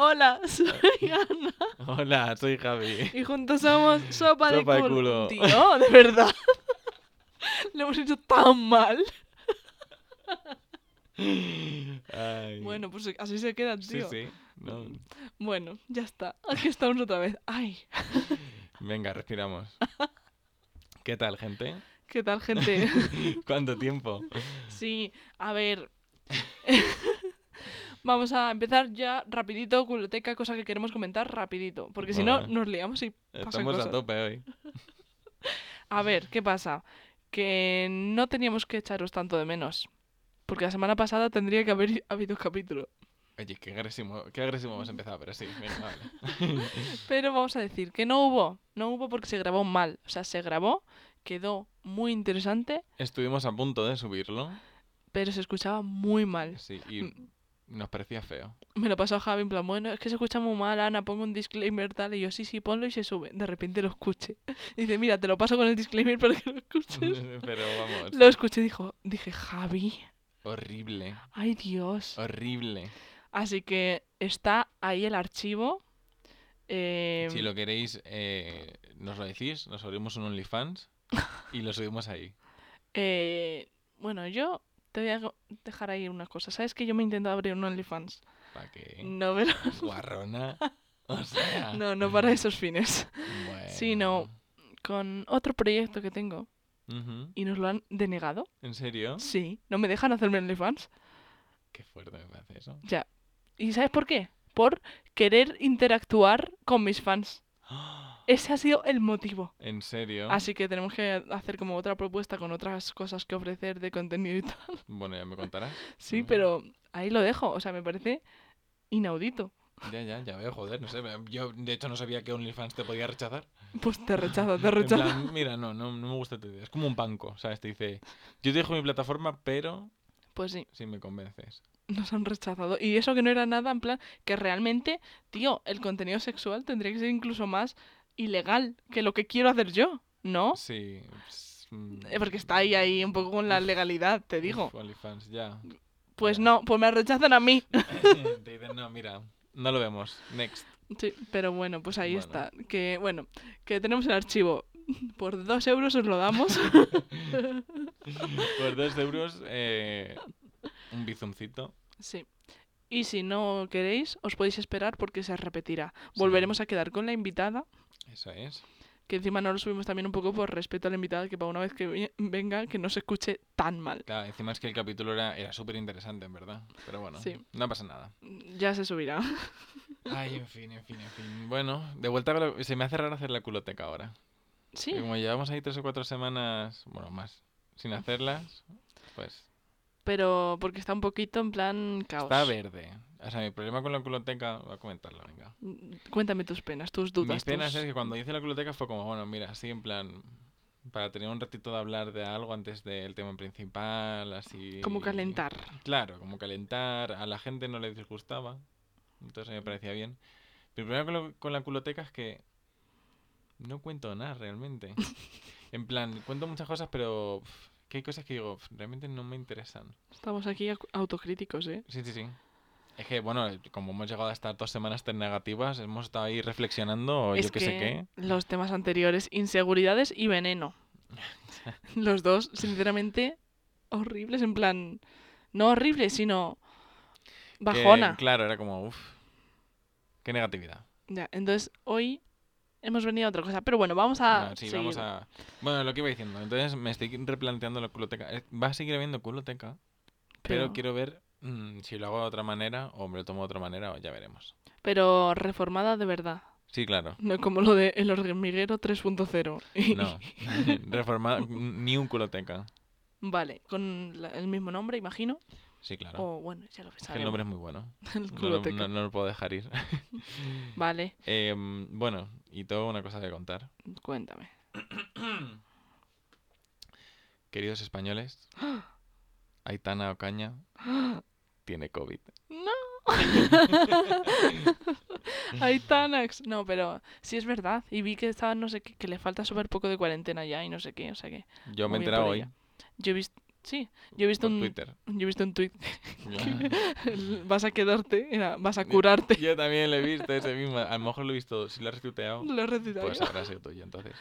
Hola, soy Ana. Hola, soy Javi. Y juntos somos Sopa, de, Sopa de culo. culo. Tío, de verdad. Lo hemos hecho tan mal. Ay. Bueno, pues así se queda, sí, tío. sí. no. Bueno, ya está. Aquí estamos otra vez. Ay, Venga, respiramos. ¿Qué tal, gente? ¿qué tal, gente? ¿Cuánto tiempo? Sí, a ver. Vamos a empezar ya rapidito, culoteca, cosa que queremos comentar rapidito. Porque si no, nos liamos y pasan Estamos cosas. a tope hoy. A ver, ¿qué pasa? Que no teníamos que echaros tanto de menos. Porque la semana pasada tendría que haber habido capítulo. Oye, qué agresivo, qué agresivo hemos empezado, pero sí, venga, vale. Pero vamos a decir que no hubo. No hubo porque se grabó mal. O sea, se grabó, quedó muy interesante, Estuvimos a punto de subirlo, pero se escuchaba muy mal. sí, y nos parecía feo. Me lo pasó a Javi en plan, bueno, es que se escucha muy mal, Ana, pongo un disclaimer tal. Y yo, sí, sí, ponlo y se sube. De repente lo escuché. Dice, mira, te lo paso con el disclaimer para que lo escuches. Pero vamos, Lo escuché y dijo, dije, Javi, horrible, ay Dios. horrible. Así que está ahí el archivo. eh, Si lo queréis, eh, nos lo decís, nos abrimos un OnlyFans y lo subimos ahí. eh, bueno, yo te voy a dejar ahí una cosa. ¿Sabes que yo me he intentado abrir un OnlyFans? ¿Para qué? No, pero- Guarrona. O sea. no, no para esos fines. Bueno. Con otro proyecto que tengo y nos lo han denegado. ¿En serio? Sí, no me dejan hacerme OnlyFans. Qué fuerte me parece eso. Ya. ¿Y sabes por qué? Por querer interactuar con mis fans. Ese ha sido el motivo. ¿En serio? Así que tenemos que hacer como otra propuesta con otras cosas que ofrecer de contenido y tal. Bueno, ya me contarás. Sí, pero ahí lo dejo. O sea, me parece inaudito. Ya, ya, ya veo, joder, no sé. Yo, de hecho, no sabía que OnlyFans te podía rechazar. Pues te rechazo, te En rechazo. plan, mira, no, no, no me gusta tu idea. Es como un banco, ¿sabes? Te dice, yo te dejo mi plataforma, pero Pues sí, si me convences. nos han rechazado. Y eso que no era nada, en plan, que realmente, tío, el contenido sexual tendría que ser incluso más ilegal que lo que quiero hacer yo, ¿no? Sí. pues, mm, Eh, Porque está ahí, ahí, un poco con la legalidad, te digo. uf, OnlyFans, ya. Pues no, pues me rechazan a mí. te dicen, no, mira, no lo vemos. Next. Sí, pero bueno, pues ahí Bueno. está. Que bueno, que tenemos el archivo. Por dos euros os lo damos. Por dos euros, eh, un bizumcito. sí. Y si no queréis, os podéis esperar porque se repetirá. Sí. Volveremos a quedar con la invitada, Eso es. que encima no lo subimos también un poco por respeto a la invitada, que para una vez que venga, que no se escuche tan mal. Claro, encima es que el capítulo era, era súper interesante, en verdad. Pero bueno, Sí. no pasa nada. Ya se subirá. Ay, en fin, en fin, en fin. Bueno, de vuelta se me hace raro hacer la culoteca ahora. Sí, Que Como llevamos ahí tres o cuatro semanas, bueno, más, sin hacerlas, pues pero porque está un poquito en plan caos. está verde. O sea, mi problema con la culoteca, voy a comentarlo, venga. Cuéntame tus penas, tus dudas. Mis penas tus- es que cuando hice la culoteca fue como, bueno, mira, así en plan, para tener un ratito de hablar de algo antes del tema principal, así... Como calentar. Claro, como calentar, a la gente no le disgustaba, entonces me parecía bien. Mi problema con, la culoteca es que no cuento nada realmente. en plan, cuento muchas cosas, pero que hay cosas que digo, realmente no me interesan. Estamos aquí au- autocríticos, ¿eh? Sí, sí, sí. Es que, bueno, como hemos llegado a estar dos semanas tan negativas, hemos estado ahí reflexionando o es yo qué sé qué. los temas anteriores, inseguridades y veneno. los dos, sinceramente, horribles, en plan, no horribles, sino Que, bajona. claro, era como, uff, qué negatividad. Ya, entonces hoy hemos venido a otra cosa, pero bueno, vamos a No, sí, seguir. vamos a... Bueno, lo que iba diciendo. Entonces me estoy replanteando la culoteca. Eh, Va a seguir habiendo culoteca, pero, pero, quiero ver mm, si lo hago de otra manera o me lo tomo de otra manera o ya veremos. pero reformada de verdad, Sí, claro. no como lo de El hormiguero 3.0. No. Reformada, ni un culoteca. vale, con la- el mismo nombre, imagino. Sí, claro. O bueno, ya lo Es que el nombre es muy bueno. No, lo- no- no puedo dejar ir. Vale, Em, bueno, y tengo una cosa que contar. cuéntame. Queridos españoles, Aitana Ocaña tiene COVID. Aitanax. No, pero sí es verdad. Y vi que estaba, no sé qué, que le falta súper poco de cuarentena ya y no sé qué, o sea que. Yo me he enterado hoy. Yo he visto. Sí, yo he visto por un, Twitter. yo he visto un tweet. Vas a quedarte, era, vas a curarte. Yo también lo he visto ese mismo. A lo mejor lo he visto, si lo has retuiteado, Lo he recitado. pues habrá sido tuyo entonces.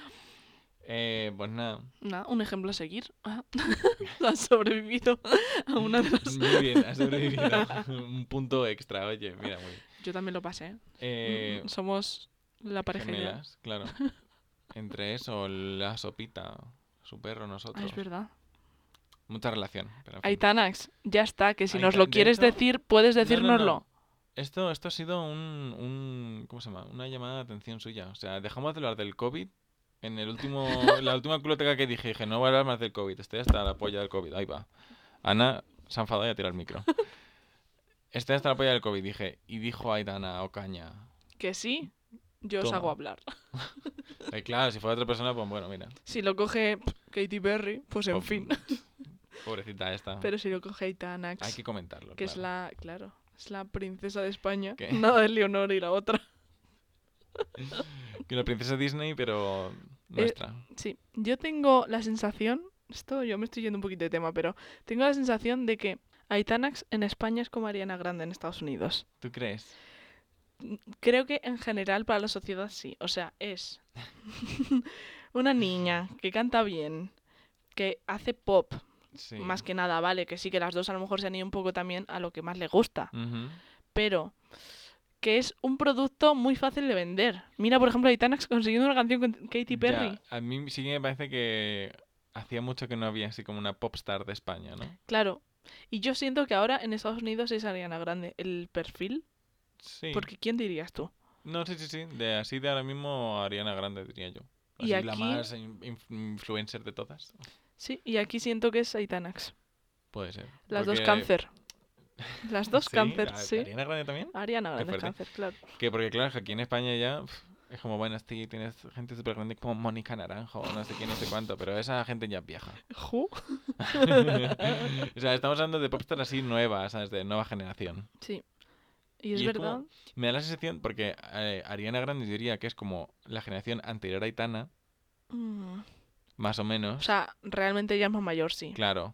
Eh, pues nada, Nada, un ejemplo a seguir. Ah, Has sobrevivido a una de las... muy bien, has sobrevivido. Un punto extra, oye, mira, muy bien. Yo también lo pasé. ¿eh? Eh, Somos la pareja gemelas, claro. Entre eso, la sopita, su perro, Ah, nosotros. es verdad. Mucha relación. Pero en fin. Aitanax, ya está, que si nos lo de quieres hecho- decir, puedes No, no, no. decírnoslo. Esto, esto ha sido un, un. ¿Cómo se llama? Una llamada de atención suya. O sea, dejamos de hablar del COVID. En el último, la última culoteca que dije, dije, no voy a hablar más del COVID. Estoy hasta la polla del COVID. Ahí va. Ana se ha enfadado y ha tirado el micro. Estoy hasta la polla del COVID, dije. Y dijo Aitana Ocaña. Que sí, yo os hago hablar. Eh, claro, si fuera otra persona, pues bueno, mira. Si lo coge Katy Perry, pues en po- fin. Pobrecita esta. Pero si lo coge Aitanax, Hay que comentarlo. que es la, claro, es la princesa de España. ¿Qué? Nada de Leonor y la otra. Que la princesa Disney, pero nuestra. Sí, yo tengo la sensación, esto yo me estoy yendo un poquito de tema, pero tengo la sensación de que Aitanax en España es como Ariana Grande en Estados Unidos. ¿Tú crees? Creo que en general para la sociedad sí. O sea, es una niña que canta bien, que hace pop, Sí. más que nada, vale, que sí que las dos a lo mejor se han ido un poco también a lo que más le gusta, pero que es un producto muy fácil de vender. Mira, por ejemplo, Aitanax consiguiendo una canción con Katy Ya, Perry. a mí sí que me parece que hacía mucho que no había así como una popstar de España, ¿no? Claro. Y yo siento que ahora en Estados Unidos es Ariana Grande el perfil, Sí. porque ¿quién dirías tú? No, sí, sí, sí. De así de ahora mismo Ariana Grande, diría yo. Y Así la aquí- más in- inf- influencer de todas. Sí, y aquí siento que es Aitanax. Puede ser. Las dos cáncer. Las dos Sí, cáncer, ¿a- sí. Ariana Grande también. Ariana Grande cáncer, claro. Que porque claro, aquí en España ya es como, bueno, sí, tienes gente súper grande como Mónica Naranjo, no sé quién, no sé cuánto, pero esa gente ya es vieja. ¿Ju? o sea, estamos hablando de popstars así nuevas, ¿sabes? De nueva generación. Sí. Y es Y es como- verdad. Me da la sensación, porque eh, Ariana Grande diría que es como la generación anterior a Aitana, mm, más o menos. O sea, realmente ella es más mayor, sí. Claro.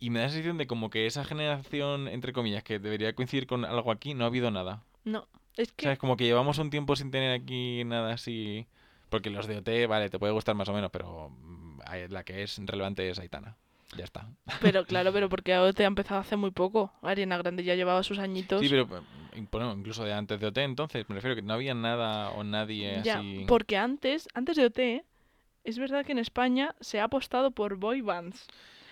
Y me da la sensación de como que esa generación, entre comillas, que debería coincidir con algo aquí, no ha habido nada. No, es que. ¿Sabes? Como que llevamos un tiempo sin tener aquí nada así. Porque los de OT, vale, te puede gustar más o menos, pero mm, la que es relevante es Aitana. Ya está. Pero claro, pero porque AOT ha empezado hace muy poco. Ariana Grande ya llevaba sus añitos. Sí, pero eh, bueno, incluso de antes de OT, entonces, me refiero que no había nada o nadie ya, así. porque antes, antes de OT, es verdad que en España se ha apostado por boy bands.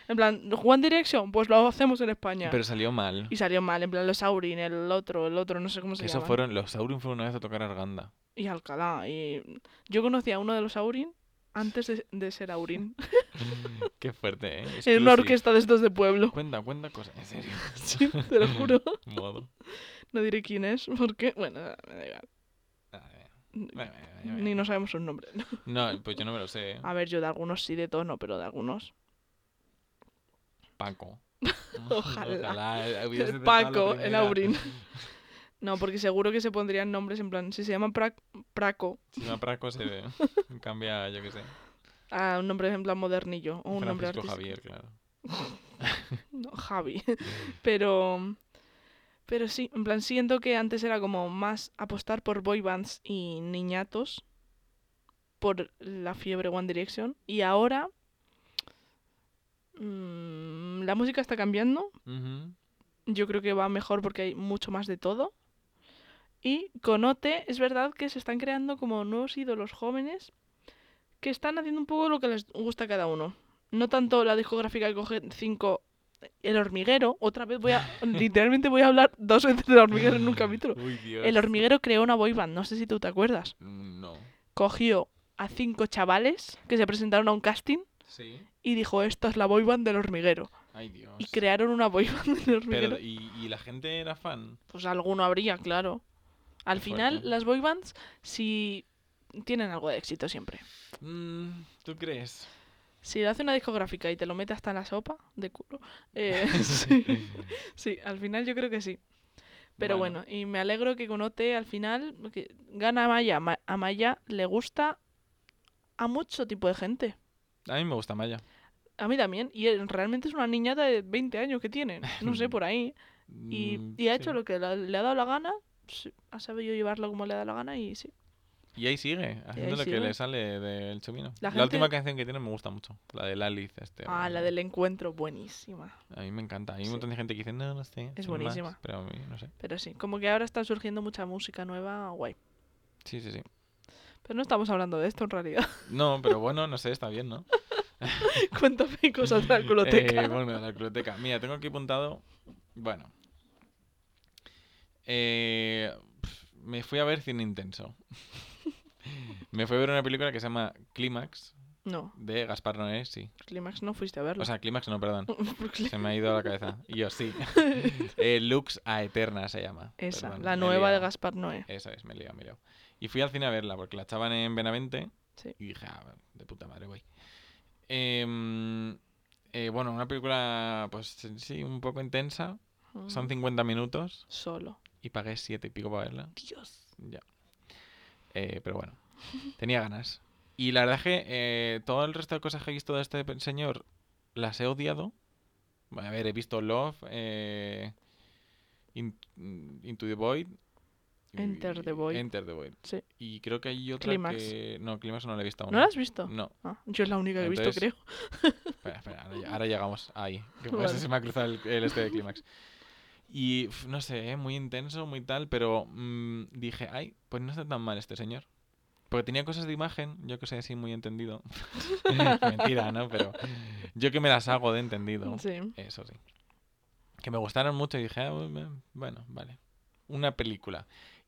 En plan, One Direction, pues lo hacemos en España. Pero salió mal. Y salió mal, en plan los Aurin, el otro, el otro, no sé cómo se llama. fueron. Los Saurin fueron una vez a tocar Arganda. Y Alcalá. Y yo conocí a uno de los Aurin antes de, de ser Aurin. Qué fuerte, ¿eh? en una orquesta de estos de pueblo. Cuenta, cuenta cosas. En serio. Sí, te lo juro. Modo. No diré quién es, porque, bueno, me da igual. Bueno, bueno, Ni no sabemos sus nombres. No, pues yo no me lo sé. ¿eh? A ver, yo de algunos sí, de todos no, pero de algunos. Paco. Ojalá. eh, hubiese El Paco, el. Aurin. No, porque seguro que se pondrían nombres en plan, si se llama Pra- Praco, Si no, Paco se cambia, yo qué sé. a un nombre en plan modernillo, o un nombre Francisco artístico. Javier, claro. No, Javi. Pero, pero sí, en plan, siento que antes era como más apostar por boy bands y niñatos por la fiebre One Direction. Y ahora mm, la música está cambiando. Yo creo que va mejor porque hay mucho más de todo. Y con OT es verdad que se están creando como nuevos ídolos jóvenes que están haciendo un poco lo que les gusta a cada uno. No tanto la discográfica que coge cinco el hormiguero, otra vez voy a, literalmente voy a hablar dos veces del hormiguero en un capítulo. Uy, Dios. El hormiguero creó una boy band, no sé si tú te acuerdas. Mm, No. Cogió a cinco chavales que se presentaron a un casting Sí. y dijo, esta es la boy band del hormiguero. Ay, Dios. Y crearon una boy band del hormiguero. Pero, ¿y, y la gente era fan? Pues alguno habría, claro. Al Qué final, fuerte. las boy bands sí tienen algo de éxito siempre. Mm, ¿Tú crees? Si lo hace una discográfica y te lo mete hasta en la sopa de culo, eh, sí. Sí, al final yo creo que sí. Pero bueno. y me alegro que con OT al final que gana Maya. Ma- A Maya le gusta a mucho tipo de gente. A mí me gusta Maya. A mí también. Y él realmente es una niñata de 20 años que tiene. No sé, por ahí. Y, Mm, y ha sí. hecho lo que le ha dado la gana. Ha sabido llevarlo como le ha dado la gana y sí. Y ahí sigue, haciendo lo que le sale del chomino. La La, última canción que tiene me gusta mucho, la de Alice. Este, Ah, la del encuentro, buenísima. A mí me encanta. Hay Sí. un montón de gente que dice, no, no sé. Es sin más", buenísima. pero a mí, no sé. Pero sí, como que ahora está surgiendo mucha música nueva, guay. Sí, sí, sí. Pero no estamos hablando de esto en realidad. No, pero bueno, no sé, está bien, ¿no? Cuéntame cosas de la culoteca. Eh, bueno, la culoteca. Mira, tengo aquí apuntado. Bueno. Eh, me fui a ver cine intenso. me fui a ver una película que se llama Clímax, No, de Gaspar Noé, sí. Clímax no fuiste a verlo. O sea, Clímax no, perdón. Se me ha ido a la cabeza. Y yo, sí. eh, Lux a Eterna se llama. Esa, Perdón, la nueva de. Gaspar Noé. Eso es, me he liado, me he liado. Y fui al cine a verla porque la echaban en Benavente. Sí. Y dije, ah, de puta madre, güey. Em, eh, bueno, una película, pues sí, un poco intensa. Son Mm, 50 minutos Solo. y pagué 7 y pico para verla. Dios. Ya. Eh, pero bueno, tenía ganas. Y la verdad es que eh, todo el resto de cosas que he visto de este señor las he odiado. A ver, he visto Love, eh, In- Into the Void. Enter the Void. Enter the Void. Sí. Y creo que hay otra Clímax. que... No, Clímax no la he visto aún. ¿No la has visto? No. Ah, yo es la única que he visto, creo. Espera, espera, ahora, llegamos ahí. Que Vale. se me ha cruzado el, el este de Clímax. Y no sé, ¿eh? muy intenso, muy tal, pero mm, dije, ay, pues no está tan mal este señor. Porque tenía cosas de imagen, yo que sé, así muy entendido. Mentira, ¿no? Pero yo que me las hago de entendido. Sí. Eso sí. Que me gustaron mucho y dije, ah, bu- bueno, vale. Una película.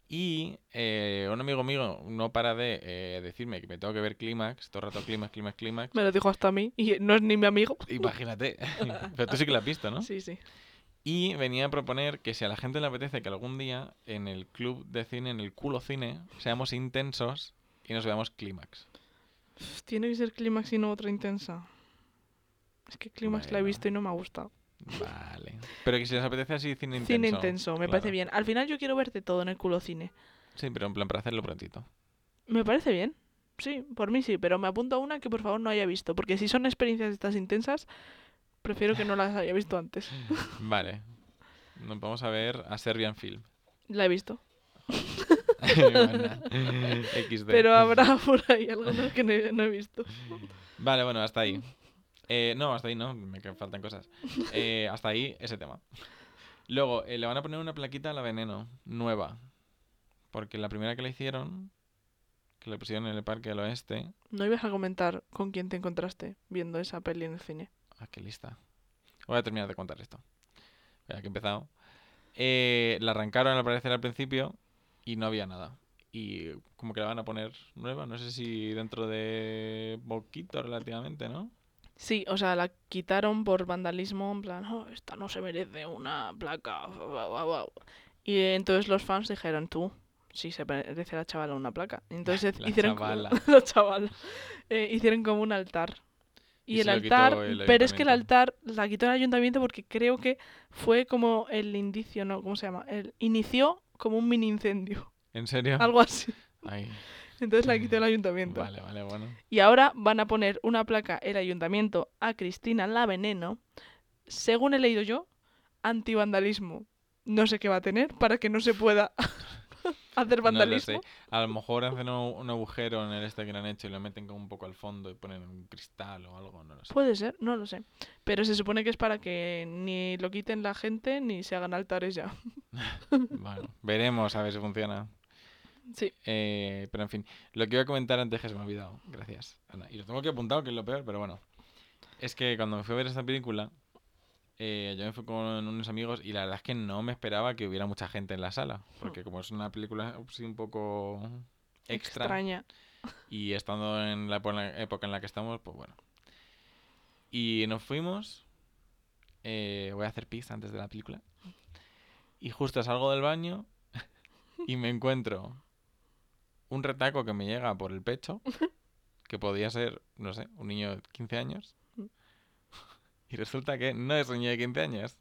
Y eh, un amigo mío no para de eh, decirme que me tengo que ver Clímax, todo el rato Clímax, Clímax, Clímax. Me lo dijo hasta a mí y no es ni mi amigo. Imagínate. Pero tú sí que la has visto, ¿no? Sí, sí. Y venía a proponer que si a la gente le apetece que algún día en el club de cine, en el culo cine, seamos intensos y nos veamos Clímax. Tiene que ser Clímax y no otra intensa. Es que Clímax la he visto y no me ha gustado. Vale. Pero que si les apetece así cine intenso. Cine intenso, me parece bien. Al final yo quiero verte todo en el culo cine. Sí, pero en plan para hacerlo prontito. Me parece bien. Sí, por mí sí, pero me apunto a una que por favor no haya visto. Porque si son experiencias estas intensas, prefiero que no las haya visto antes. Vale. Nos vamos a ver a Serbian Film. La he visto. XD. Pero habrá por ahí algunas que no he, no he visto. Vale, bueno, hasta ahí. Eh, no, hasta ahí no, me faltan cosas. Eh, hasta ahí ese tema. Luego, eh, le van a poner una plaquita a la veneno, nueva. Porque la primera que le hicieron, que le pusieron en el Parque del Oeste. No ibas a comentar con quién te encontraste viendo esa peli en el cine. Ah, qué lista. Voy a terminar de contar esto. Ya que he empezado. Eh, la arrancaron al parecer al principio y no había nada. Y como que la van a poner nueva, no sé si dentro de poquito relativamente, ¿no? Sí, o sea, la quitaron por vandalismo, en plan, "Oh, esta no se merece una placa. guau, guau, guau". Y entonces los fans dijeron, tú, sí se merece la chavala una placa. Entonces La hicieron chavala. como, la chavala. Eh, hicieron como un altar. Y Y, el altar, el pero es que el altar la quitó el ayuntamiento porque creo que fue como el indicio, ¿no? ¿Cómo se llama? El, inició como un mini incendio, ¿En serio? algo así. Ay, Entonces la quitó el ayuntamiento. vale, vale, bueno. Y ahora van a poner una placa el ayuntamiento a Cristina la Veneno, según he leído yo, antivandalismo. No sé qué va a tener para que no se pueda hacer No lo vandalismo. sé. A lo mejor hacen un, agujero en el este que han hecho y lo meten como un poco al fondo y ponen un cristal o algo, no lo sé. Puede ser, no lo sé. Pero se supone que es para que ni lo quiten la gente ni se hagan altares ya. Bueno, veremos a ver si funciona. Sí. Eh, pero en fin, lo que iba a comentar antes que se me ha olvidado. Gracias, Ana. Y lo tengo que apuntado, que es lo peor, pero bueno. Es que cuando me fui a ver esta película, eh, yo me fui con unos amigos y la verdad es que no me esperaba que hubiera mucha gente en la sala. Porque como es una película sí, un poco extra Extraña. y estando en la época en la que estamos, pues bueno. Y nos fuimos. eh, voy a hacer pis antes de la película. Y justo salgo del baño y me encuentro un retaco que me llega por el pecho, que podía ser, no sé, un niño de 15 años. Y resulta que no es un niño de 15 años,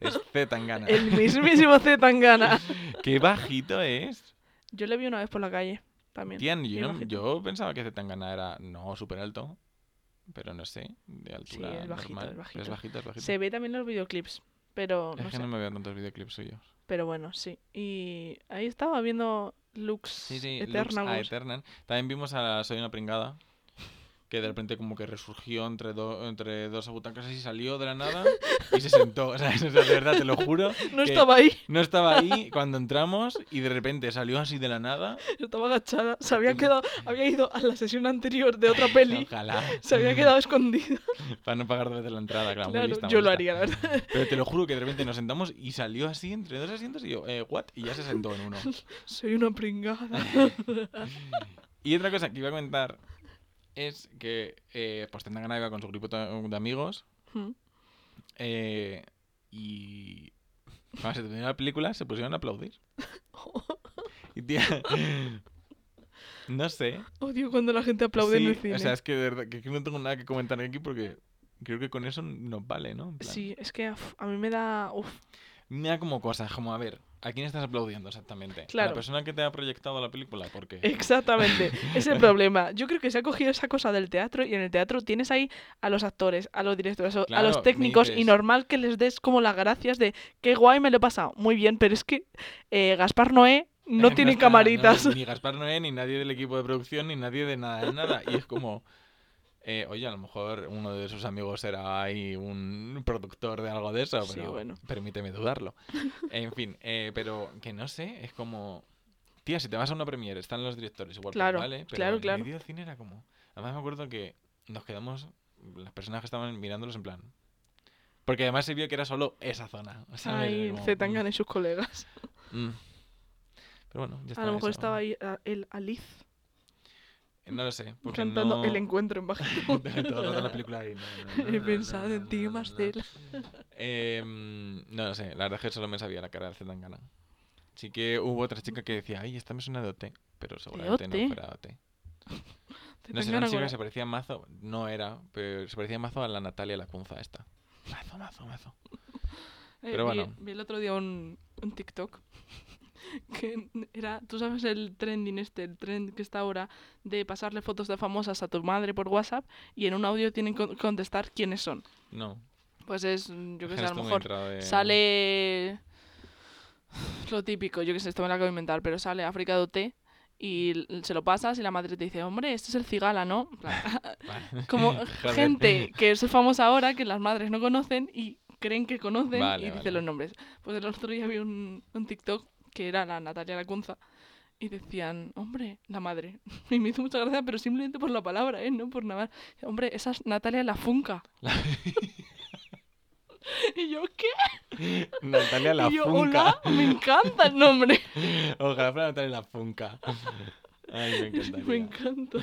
es Z Tangana. El mismísimo Z Tangana. ¡Qué bajito es! Yo le vi una vez por la calle también. Yo, no- yo pensaba que Z Tangana era, no, súper alto. pero no sé, de altura es bajito, normal. es bajito. Es bajito, es bajito. Se ve también en los videoclips, pero es no que sé. no me veo tantos videoclips suyos. Pero bueno, sí. Y ahí estaba viendo Lux Sí, sí, Lux Eternal. a Eternal. También vimos a Soy una pringada. Que de repente como que resurgió entre, do- entre dos butacas y salió de la nada y se sentó. O sea, de verdad, te lo juro. No estaba ahí, No estaba ahí cuando entramos y de repente salió así de la nada. estaba agachada. Se había quedado, había ido a la sesión anterior de otra peli. Ojalá. Se había quedado escondida. Para no pagar veces la entrada, claro. muy Claro, lista, yo lo haría, la verdad. Pero te lo juro que de repente nos sentamos y salió así entre dos asientos y yo, eh, ¿what? Y ya se sentó en uno. Soy una pringada. Y otra cosa que iba a comentar es que eh, pues Tendangana iba con su grupo de de amigos Mm. eh, y cuando se terminó la película se pusieron a aplaudir. Y tía, no sé. Odio cuando la gente aplaude en el Sí, cine. O sea, es que de verdad que no tengo nada que comentar aquí porque creo que con eso nos vale, ¿no? Sí, es que uf, a mí me da... uf, Me da como cosas, como a ver, ¿a quién estás aplaudiendo exactamente? ¿A la persona que te ha proyectado la película? ¿Por qué? Exactamente, es el problema. Yo creo que se ha cogido esa cosa del teatro y en el teatro tienes ahí a los actores, a los directores, a- Claro, los técnicos y normal que les des como las gracias de qué guay me lo he pasado. Muy bien, pero es que eh, Gaspar Noé no tiene está, camaritas. no, ni Gaspar Noé, ni nadie del equipo de producción, ni nadie de nada, de nada. Y es como, eh, oye, a lo mejor uno de sus amigos era ahí un productor de algo de eso, Sí, pero bueno. permíteme dudarlo. En fin, eh, pero que no sé, es como... Tía, si te vas a una premiere, están los directores, igual pues Claro, vale, pero claro, en claro. del cine era como... Además me acuerdo que nos quedamos, las personas que estaban mirándolos en plan... Porque además se vio que era solo esa zona. Ahí, Como, Zetangana y sus colegas. mm, mm. Pero bueno, ya está. A lo mejor eso. estaba ahí ah, el Aliz No lo sé. Porque cantando no... El encuentro en bajito. La película ahí. no, no, no, He pensado en ti, Marcela. Em, no lo sé, la verdad es que solo me sabía la cara de Zetangana. Sí que hubo otra chica que decía, ay, esta me suena de OT, pero seguramente no fuera OT. No sé, una chica se parecía mazo, no era, pero se parecía mazo a la Natalia Lacunza esta. Mazo, mazo, mazo. Eh, Pero vi- bueno. Vi, el otro día un, un TikTok que era, tú sabes el trending este, el trend que está ahora de pasarle fotos de famosas a tu madre por WhatsApp y en un audio tienen que con- contestar quiénes son. No. Pues es, yo qué sé, a lo mejor de- sale lo típico, yo que sé, esto me lo acabo de inventar, pero sale África de OT y se lo pasas y la madre te dice, hombre, este es el cigala, ¿no? Como gente que es famosa ahora, que las madres no conocen y creen que conocen Vale, y dicen vale. los nombres. Pues el otro día vi un, un TikTok que era la Natalia Lacunza y decían, hombre, la madre. Y me hizo mucha gracia, pero simplemente por la palabra, ¿eh? No por nada. Hombre, esa es Natalia la Funca. y yo, ¿qué? Natalia la y yo, Funca. hola, me encanta el nombre. Ojalá fuera Natalia la Funca. Ay, me me encanta.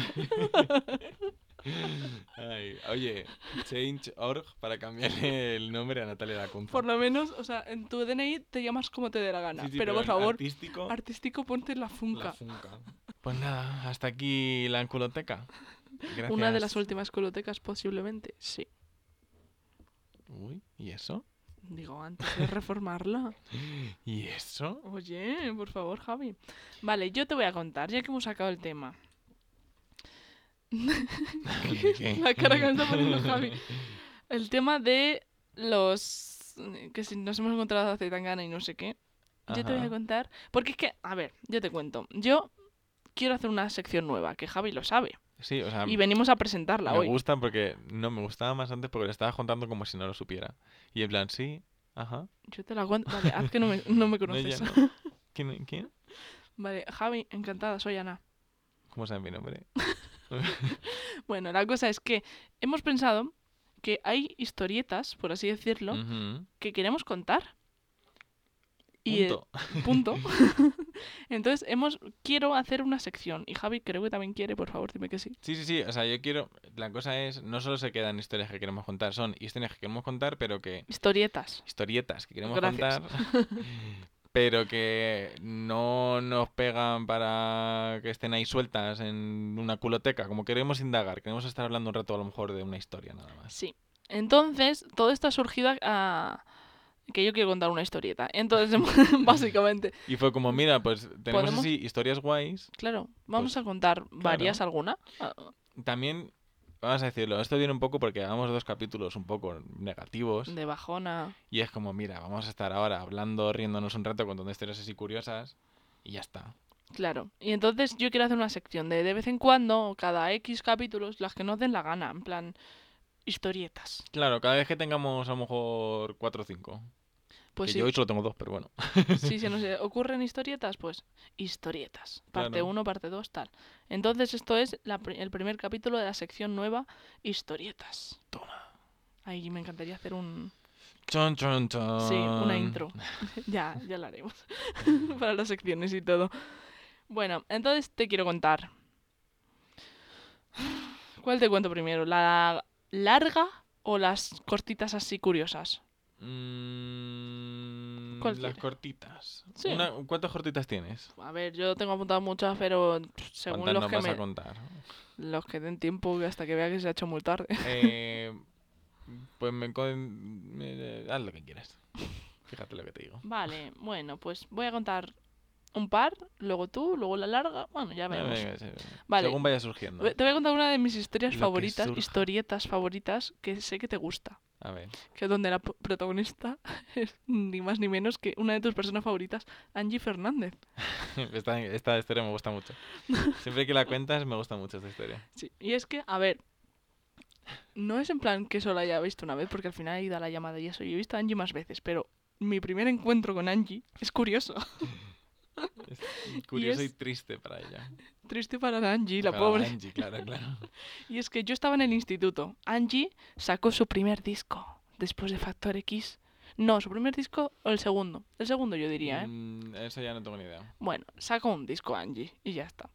Ay, oye, change.org para cambiarle el nombre a Natalia Lacunza. Por lo menos, o sea, en tu DNI te llamas como te dé la gana. Sí, sí, pero, por favor, Artístico, artístico ponte la Funca. la Funca. Pues nada, hasta aquí la enculoteca. Gracias. Una de las últimas colotecas, posiblemente, sí. Uy, ¿y eso? Digo, antes de reformarla. ¿Y eso? Oye, por favor, Javi. Vale, yo te voy a contar, ya que hemos sacado el tema. La cara que me está poniendo Javi. El tema de los... que si nos hemos encontrado hace tan gana y no sé qué. Yo te voy a Ajá. contar... Porque es que, a ver, yo te cuento. Yo quiero hacer una sección nueva, que Javi lo sabe. Sí, o sea, Y venimos a presentarla me hoy. gusta porque no me gustaba más antes porque le estaba contando como si no lo supiera. Y en plan, sí, ajá. Yo te la cuento. Vale, haz que no me, no me No, conoces. no. ¿Quién, ¿Quién? Vale, Javi, encantada, soy Ana. ¿Cómo sabe mi nombre? Bueno, la cosa es que hemos pensado que hay historietas, por así decirlo, que queremos contar. Y, eh, Punto. punto. Entonces, hemos quiero hacer una sección. Y Javi creo que también quiere, por favor, dime que sí. Sí, sí, sí. O sea, yo quiero. La cosa es, no solo se quedan historias que queremos contar, son historias que queremos contar, pero que. Historietas. Historietas que queremos Gracias. contar. Pero que no nos pegan para que estén ahí sueltas en una culoteca. Como queremos indagar, queremos estar hablando un rato a lo mejor de una historia nada más. Sí. Entonces, todo esto ha surgido a... que yo quiero contar una historieta. Entonces, básicamente, Y fue como, mira, pues tenemos ¿Podemos? así historias guays. claro, vamos Pues, a contar varias, alguna. Ah, También vamos a decirlo, esto viene un poco porque hagamos dos capítulos un poco negativos. De bajona. Y es como, mira, vamos a estar ahora hablando, riéndonos un rato, contando historias así curiosas. Y ya está. Claro. Y entonces yo quiero hacer una sección de de vez en cuando, cada X capítulos, las que nos den la gana. En plan, historietas. Claro, cada vez que tengamos a lo mejor cuatro o cinco. Pues que sí, yo hoy solo tengo dos, pero bueno. si se nos ocurren historietas, pues historietas. Parte Claro. 1, parte 2, tal. Entonces esto es la el primer capítulo de la sección nueva, historietas. Toma. Ahí me encantaría hacer un... Chon, chon, chon. Sí, una intro. ya, ya la haremos. Para las secciones y todo. Bueno, entonces te quiero contar. ¿Cuál te cuento primero? ¿La larga o las cortitas así curiosas? Mm, ¿Cuál las cortitas. Sí. Una- ¿Cuántas cortitas tienes? A ver, yo tengo apuntado muchas, pero según ¿Cuántas los que, vas me, a contar? los que den tiempo hasta que vea que se ha hecho muy tarde. Eh, pues me, me- Haz lo que quieras. Fíjate lo que te digo. Vale, bueno, pues voy a contar un par, luego tú, luego la larga. Bueno, ya Eh, veremos. sí, Vale. Según vaya surgiendo. Te voy a contar una de mis historias Lo favoritas, historietas favoritas, que sé que te gusta. A ver. Que es donde la protagonista es ni más ni menos que una de tus personas favoritas, Angie Fernández. Esta, esta historia me gusta mucho. Siempre que la cuentas me gusta mucho esta historia. Sí, y es que, a ver, no es en plan que solo haya visto una vez, porque al final he ido a la llamada y eso, y he visto a Angie más veces, pero mi primer encuentro con Angie es curioso. Es curioso y, es- triste para ella. Triste para Angie, la Para pobre. Angie, claro, claro. Y es que yo estaba en el instituto. Angie sacó su primer disco después de Factor X. No, su primer disco o el segundo. El segundo yo diría, ¿eh? Mm, eso ya no tengo ni idea. Bueno, sacó un disco Angie y ya está.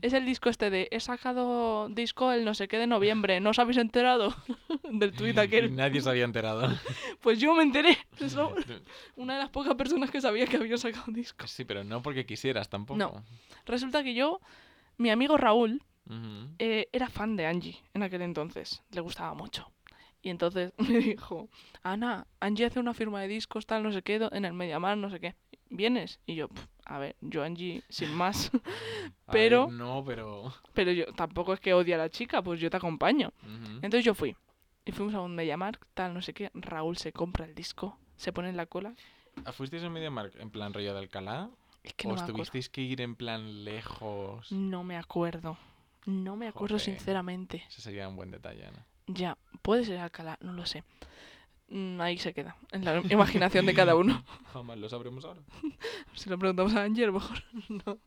Es el disco este de he sacado disco el no sé qué de noviembre. ¿No os habéis enterado del tuit aquel? nadie se había enterado. Pues yo me enteré. Eso, una de las pocas personas que sabía que había sacado un disco. sí, pero no porque quisieras tampoco. No. Resulta que yo, mi amigo Raúl, eh, era fan de Angie en aquel entonces. Le gustaba mucho. Y entonces me dijo, Ana, Angie hace una firma de discos, tal, no sé qué, en el Mediamar, no sé qué. ¿Vienes? Y yo, "Pf, a ver, yo Angie, sin más. A pero- ver, no, pero. Pero yo tampoco es que odie a la chica, pues yo te acompaño. Entonces yo fui. Y fuimos a un Mediamar, tal, no sé qué. Raúl se compra el disco, se pone en la cola. ¿Fuisteis en MediaMarkt en plan rollo de Alcalá? Es que ¿O no me acuerdo. tuvisteis que ir en plan lejos? No me acuerdo. No me acuerdo Joder. sinceramente. Ese sería un buen detalle, Ana. Ya, puede ser Alcalá, no lo sé. Mm, Ahí se queda, en la imaginación de cada uno. Jamás lo sabremos ahora. Si lo preguntamos a Angie, a lo mejor no.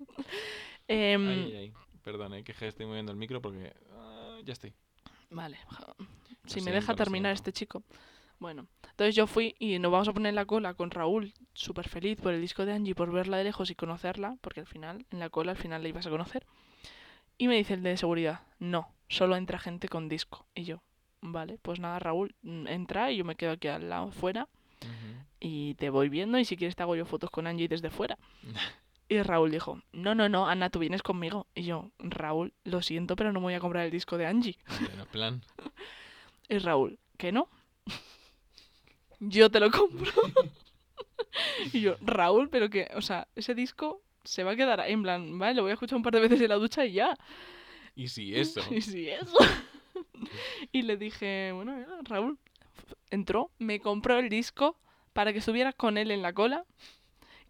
Em, Ay, ay. Perdón, eh, que estoy moviendo el micro porque. ah, ya estoy. Vale, si Lo me deja siento, terminar este chico. Bueno, entonces yo fui y nos vamos a poner en la cola con Raúl, súper feliz por el disco de Angie, por verla de lejos y conocerla, porque al final, en la cola, al final la ibas a conocer. Y me dice el de seguridad, no, solo entra gente con disco. Y yo, vale, pues nada, Raúl, mm, entra y yo me quedo aquí al lado fuera y te voy viendo y si quieres te hago yo fotos con Angie desde fuera. Y Raúl dijo, no, no, no, Ana, tú vienes conmigo. Y yo, Raúl, lo siento, pero no me voy a comprar el disco de Angie. Plan. Y Raúl, ¿que no? Yo te lo compro. y yo, Raúl, pero que, o sea, ese disco se va a quedar ahí en plan, vale, lo voy a escuchar un par de veces en la ducha y ya. Y si eso. Y sí, eso. y le dije, bueno, mira, Raúl entró, me compró el disco para que estuviera con él en la cola.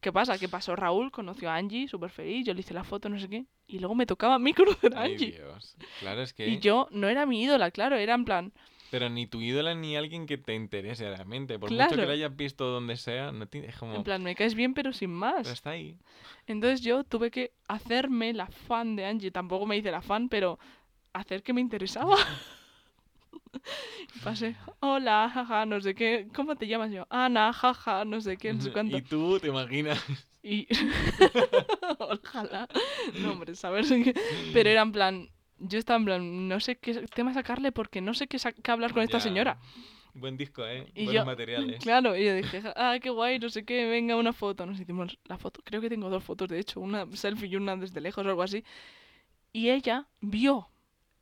¿Qué pasa? ¿Qué pasó? Raúl conoció a Angie, súper feliz, yo le hice la foto, no sé qué. Y luego me tocaba a mí conocer a Ay, Angie. Dios. Claro, es que. Y yo no era mi ídola, claro, era en plan, Pero ni tu ídola ni alguien que te interese realmente. Por mucho que la hayas visto donde sea, no tiene. Es como. en plan, me caes bien, pero sin más. pero está ahí. Entonces yo tuve que hacerme la fan de Angie. Tampoco me hice la fan, pero hacer que me interesaba. Y Pasé, hola, jaja, no sé qué. ¿Cómo te llamas yo? Ana, jaja, no sé qué, no sé cuánto. Y tú te imaginas. Y. Ojalá. No, hombre, saber. Pero era en plan. Yo estaba en plan, no sé qué tema sacarle porque no sé qué, qué hablar con esta señora. Buen disco, ¿eh? Y Buenos yo- materiales. Claro, y yo dije, ah, qué guay, no sé qué, venga, una foto. Nos hicimos la foto. Creo que tengo dos fotos, de hecho, una selfie y una desde lejos o algo así. Y ella vio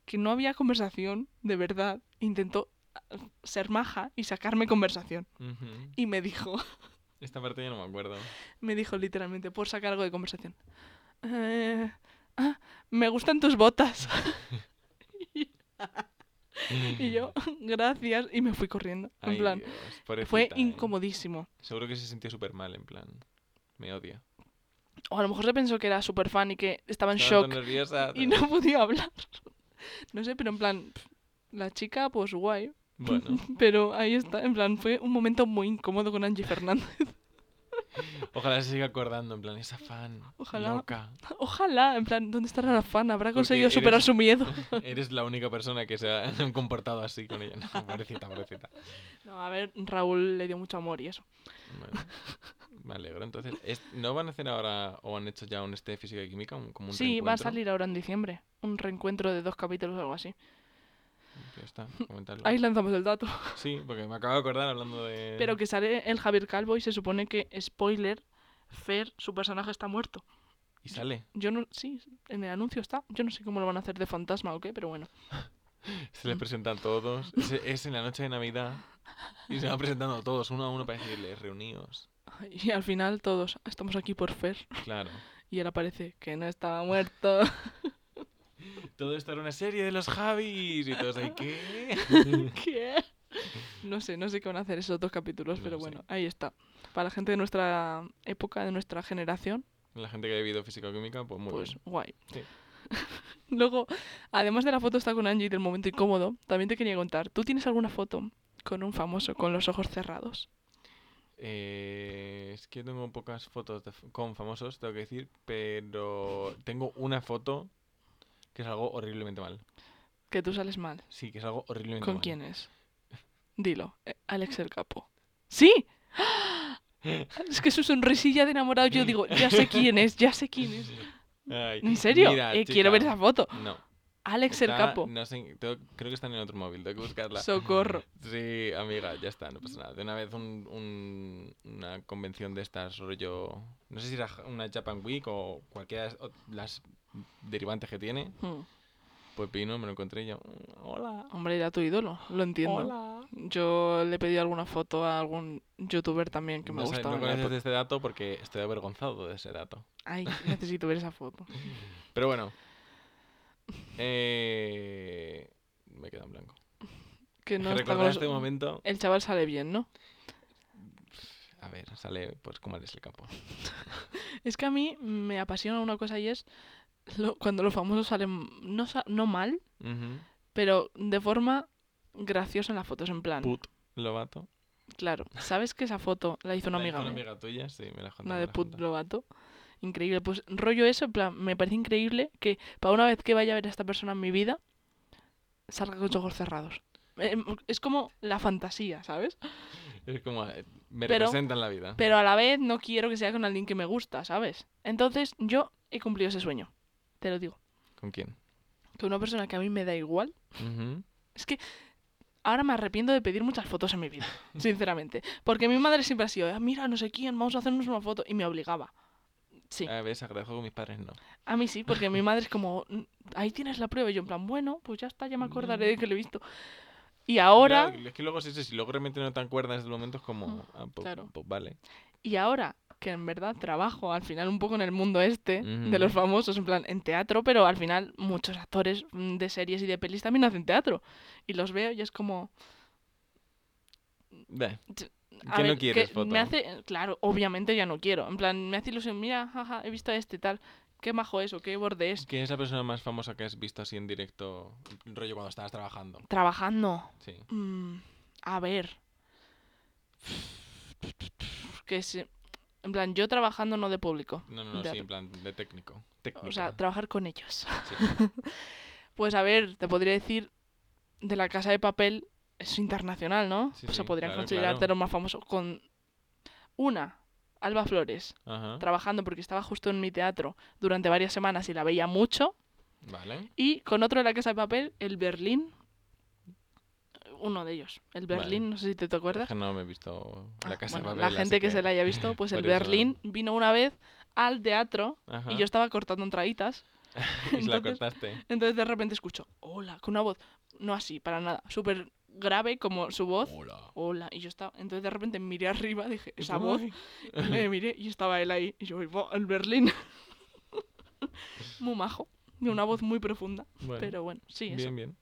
que no había conversación, de verdad, intentó ah, ser maja y sacarme conversación. Ujú. Y me dijo, Esta parte ya no me acuerdo. me dijo literalmente, por sacar algo de conversación. "Eh, ah, me gustan tus botas. Y yo, gracias, y me fui corriendo. En plan, Dios, fue ¿eh? incomodísimo. Seguro que se sintió súper mal, en plan. Me odia. O a lo mejor se pensó que era súper fan y que estaba en Estaba shock nerviosa. y no podía hablar. No sé, pero en plan, la chica, pues guay. Bueno, Pero ahí está, en plan, fue un momento muy incómodo con Angie Fernández. Ojalá se siga acordando, en plan, esa fan. Ojalá. Loca. Ojalá, en plan, ¿dónde estará la fan? ¿Habrá Porque conseguido eres- superar su miedo? Eres la única persona que se ha comportado así con ella. No, pobrecita, pobrecita. No, a ver, Raúl le dio mucho amor y eso. Bueno, me alegro. Entonces, es- ¿no van a hacer ahora o han hecho ya un este de física y química? Un, como un Sí, va a salir ahora en diciembre. Un reencuentro de dos capítulos o algo así. Ya está, comentarlo. Ahí lanzamos el dato. Sí, porque me acabo de acordar hablando de... Pero que sale el Javier Calvo y se supone que, spoiler, Fer, su personaje está muerto. Y sale. Yo no, sí, en el anuncio está. Yo no sé cómo lo van a hacer de fantasma o qué, pero bueno. Se les presentan todos. Es, es en la noche de Navidad. Y se van presentando todos, uno a uno, para decirles, reuníos. Y al final todos, estamos aquí por Fer. Claro. Y él aparece que no estaba muerto. Todo esto era una serie de los Javis. Y todos ahí, ¿qué? ¿Qué? No sé, no sé qué van a hacer esos dos capítulos, No pero sé. bueno, ahí está. Para la gente de nuestra época, de nuestra generación, La gente que ha vivido física o química, pues muy pues bien. guay. Sí. Luego, además de la foto está con Angie del momento incómodo, también te quería contar, ¿tú tienes alguna foto con un famoso con los ojos cerrados? Eh, es que tengo pocas fotos de con famosos, tengo que decir, pero tengo una foto que es algo horriblemente mal. Que tú sales mal. Sí, que es algo horriblemente ¿Con mal. quién es? Dilo, eh, Alex el Capo. ¿Sí? ¡Ah! Es que su sonrisilla de enamorado, yo digo, ya sé quién es, ya sé quién es. Ay, ¿En serio? mira, Eh, quiero ver esa foto. No. Alex el está- Capo. No sé, en- tengo- creo que están en otro móvil, tengo que buscarla. Socorro. Sí, amiga, ya está, no pasa nada. De una vez un, un- una convención de estas, rollo. No sé si era una Japan Week o cualquiera de las- derivantes que tiene. Hmm. Pues vino, me lo encontré y yo. "Mm, Hola. Hombre, era tu ídolo, lo entiendo. Hola. Yo le pedí alguna foto a algún youtuber también que me sé- gustaba. no conoces este dato porque estoy avergonzado de ese dato. Ay, necesito ver esa foto. Pero bueno. Eh, me queda en blanco. Que no Recordar los- este momento. El chaval sale bien, ¿no? A ver, sale pues como eres el campo. Es que a mí me apasiona una cosa y es lo- cuando los famosos salen no, no mal, Ujú. pero de forma graciosa en las fotos, en plan. Put Lobato. Claro, ¿sabes que esa foto la hizo una ¿La hizo amiga una mía? amiga tuya? Sí, me la Una de Put. Lobato. Increíble. Pues rollo eso, en plan, me parece increíble que para una vez que vaya a ver a esta persona en mi vida, salga con los ojos cerrados. Eh, Es como la fantasía, ¿sabes? Es como, eh, me Pero- representan la vida. Pero a la vez no quiero que sea con alguien que me gusta, ¿sabes? Entonces yo he cumplido ese sueño. Te lo digo. ¿Con quién? Que una persona que a mí me da igual. Es que ahora me arrepiento de pedir muchas fotos en mi vida, sinceramente. Porque mi madre siempre ha sido, "Ah, mira, no sé quién, vamos a hacernos una foto. Y me obligaba. Sí, A ver, agradezco con mis padres no. a mí sí, porque mi madre es como, "Mm, ahí tienes la prueba. Y yo en plan, bueno, pues ya está, ya me acordaré de que lo he visto. Y ahora, Claro, es que luego es eso, si luego realmente no te acuerdas del momento es como, Mm, ah, pues, claro. pues vale. y ahora que en verdad trabajo al final un poco en el mundo este de los famosos, en plan en teatro, pero al final muchos actores mm, de series y de pelis también hacen teatro. Y los veo y es como... Ve, a ¿Qué no quieres, que foto? Me hace, claro, obviamente ya no quiero. En plan, me hace ilusión, mira, jaja, he visto este tal. Qué majo eso, qué borde es. ¿Quién es la persona más famosa que has visto así en directo, rollo cuando estabas trabajando? Trabajando. Sí. mm, a ver. Que se... En plan, yo trabajando no de público. No, no, no, De sí, en plan de técnico. Técnica. O sea, trabajar con ellos. sí. Pues a ver, te podría decir, de la casa de papel es internacional, ¿no? Sí, sea, sí, podrían claro, considerarte claro. lo más famoso con una, Alba Flores, Ajá. trabajando porque estaba justo en mi teatro durante varias semanas y la veía mucho. Vale. Y con otro de la casa de papel, el Berlín. Uno de ellos, el Vale. Berlín, no sé si te, te Es acuerdas. que no me he visto la Ah, casa de bueno, papel. la gente que, se la haya visto, pues el eso- Berlín vino una vez al teatro Ajá. y yo estaba cortando entraditas. Y se la entonces- cortaste. Entonces de repente escucho, hola, con una voz, no así, para nada, súper grave como su voz. Hola. Hola, y yo estaba, entonces de repente miré arriba, dije, esa voz, y me miré y estaba él ahí, y yo, "Buah, el Berlín. muy majo, de una voz muy profunda, Bueno, pero bueno, sí, eso. bien, bien.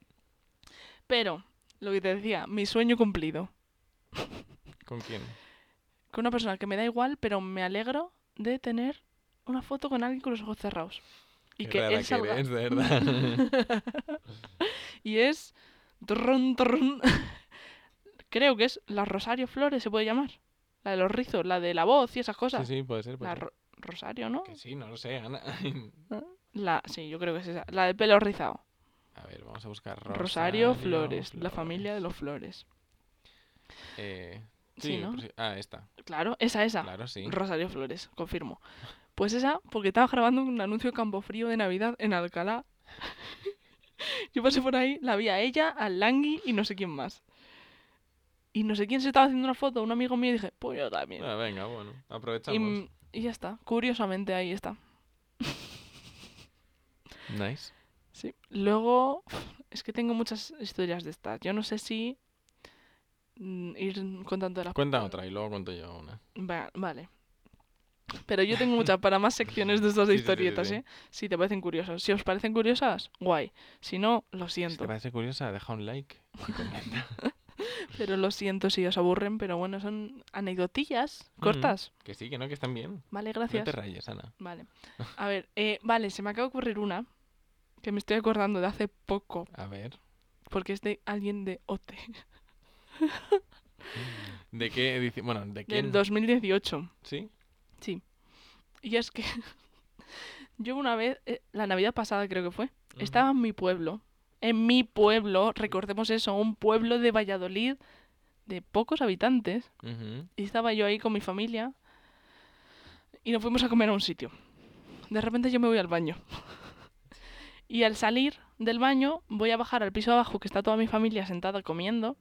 Pero, lo que te decía, mi sueño cumplido. ¿Con quién? Con una persona que me da igual, pero me alegro de tener una foto con alguien con los ojos cerrados. Y Qué que él salga. eres, de verdad. y es. Trrrun, trrrun. Creo que es la Rosario Flores, se puede llamar. La de los rizos, la de la voz y esas sí, cosas. sí, ser. puede la ser. Ro- Rosario, ¿no? Que sí, no lo sé, Ana. La, sí, yo creo que es esa. La de pelo rizado. A ver, vamos a buscar Rosario, Flores, la familia de los Flores. Eh, Sí, sí, ¿no? sí. Ah, esta. Claro, esa, esa. Sí. Rosario Flores, confirmo. Pues esa, porque estaba grabando un anuncio de Campo Frío de Navidad en Alcalá. Yo pasé por ahí, la vi a ella, al Langui y no sé quién más. Y no sé quién se estaba haciendo una foto, un amigo mío, y dije, pues yo también. Ah, venga, bueno, aprovechamos. y ya está, curiosamente ahí está. Nice. Sí. Luego, es que tengo muchas historias de estas. Yo no sé si mm, ir contando las Cuenta otra y luego cuento yo una. Va- vale. Pero yo tengo muchas para más secciones de estas Sí, sí, sí, sí, historietas. ¿eh? Si te parecen curiosas. Si os parecen curiosas, guay. Si no, lo Si siento. te parece curiosa, deja un like y comenta. Pero lo siento si os aburren, pero bueno, son anecdotillas cortas. que sí, que no, que están bien. Vale, No gracias. te rayes, Ana. Vale. A ver, eh, vale, se me acaba de ocurrir una que me estoy acordando de hace poco, A ver. porque es de alguien de OT, ¿De qué? Bueno, ¿de quién? del 2018. ¿Sí? Sí. Y es que yo una vez, eh, la Navidad pasada creo que fue, estaba en mi pueblo. En mi pueblo, recordemos eso, un pueblo de Valladolid de pocos habitantes. Y estaba yo ahí con mi familia y nos fuimos a comer a un sitio. De repente yo me voy al baño. Y al salir del baño voy a bajar al piso abajo que está toda mi familia sentada comiendo.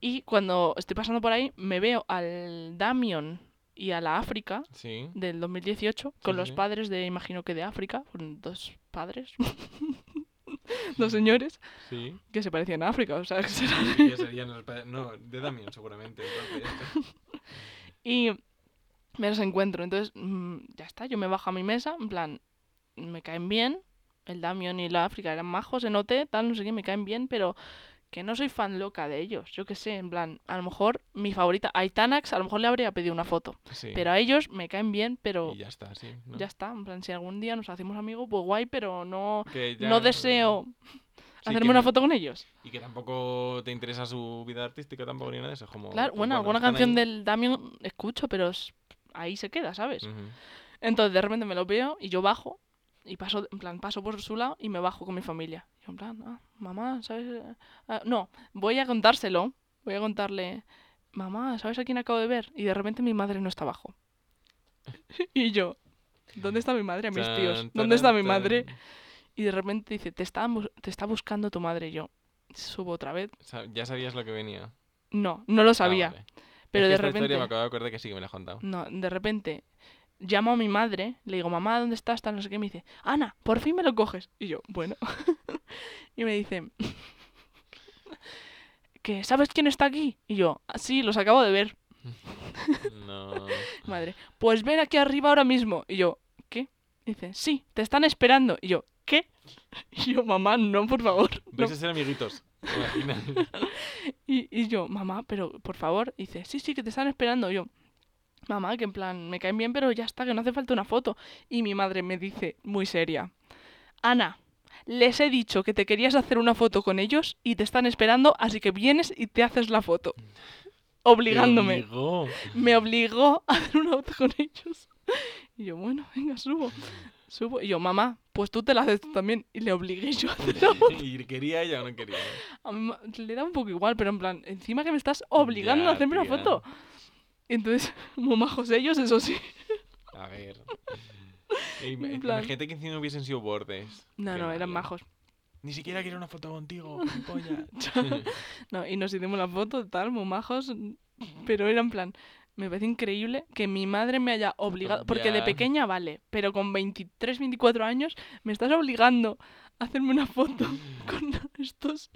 Y cuando estoy pasando por ahí me veo al Damion y a la África Sí. del 2018 con Sí, los sí. padres de, imagino que de África, dos padres, dos señores que se parecían a África, o sea, que serán Sí, que serían los No, de Damien seguramente. Y me los encuentro. Entonces, mm, ya está, yo me bajo a mi mesa, en plan, me caen bien. El Damion y la África eran majos, en OT, tal, no sé qué, me caen bien, pero que no soy fan loca de ellos. Yo qué sé, en plan, a lo mejor mi favorita, a Itanax, a lo mejor le habría pedido una foto. Sí. Pero a ellos me caen bien, pero Y ya está, sí. ¿no? ya está. En plan, si algún día nos hacemos amigos, pues guay, pero no, ya- no deseo Sí, hacerme una no- foto con ellos. Y que tampoco te interesa su vida artística tampoco ni nada de eso. Como, Claro, bueno, alguna canción ahí. del Damion escucho, pero es- ahí se queda, ¿sabes? Entonces de repente me lo veo y yo bajo y paso, en plan, paso por su lado y me bajo con mi familia. Yo en plan, ah, mamá, ¿sabes? Ah, no, voy a contárselo, voy a contarle, mamá, ¿sabes a quién acabo de ver? Y de repente mi madre no está abajo. y yo, ¿dónde está mi madre? A mis tíos, ¿dónde está mi madre? tan. Y de repente dice, te está, te está buscando tu madre. Y yo, subo otra vez. Ya sabías lo que venía. No, no lo Ah, sabía. vale. Pero Es que de esta repente... historia me acabo de acordar que sí que me la has contado. No, de repente llamo a mi madre, le digo, mamá, ¿dónde estás? Tal, no sé qué, me dice, Ana, por fin me lo coges. Y yo, bueno. y me dice, que ¿sabes quién está aquí? Y yo, "Ah, sí, los acabo de ver. No. Madre, pues ven aquí arriba ahora mismo. Y yo, ¿qué? Y dice, sí, te están esperando. Y yo, ¿qué? Y yo, mamá, no, por favor. no". Vais a ser amiguitos. Y, y yo, mamá, pero por favor. Y dice, sí, sí, que te están esperando. Y yo, mamá, que en plan, me caen bien, pero ya está, que no hace falta una foto. Y mi madre me dice, muy seria, Ana, les he dicho que te querías hacer una foto con ellos y te están esperando, así que vienes y te haces la foto. Obligándome. Obligó. Me obligó a hacer una foto con ellos. Y yo, bueno, venga, subo. Subo. Y yo, mamá, pues tú te la haces tú también. Y le obligué yo a hacer la foto. ¿Y quería ella o no quería? A mi ma- le da un poco igual, pero en plan, encima que me estás obligando a hacerme una foto. Entonces, muy majos ellos, eso sí. A ver. En plan- Imagínate que encima hubiesen sido bordes. No, Qué no, eran majos. Ni siquiera quiero una foto contigo, polla. No, y nos hicimos la foto, tal, muy majos. Pero era en plan, me parece increíble que mi madre me haya obligado. Porque de Ya. pequeña vale, pero con 23, 24 años me estás obligando a hacerme una foto con estos.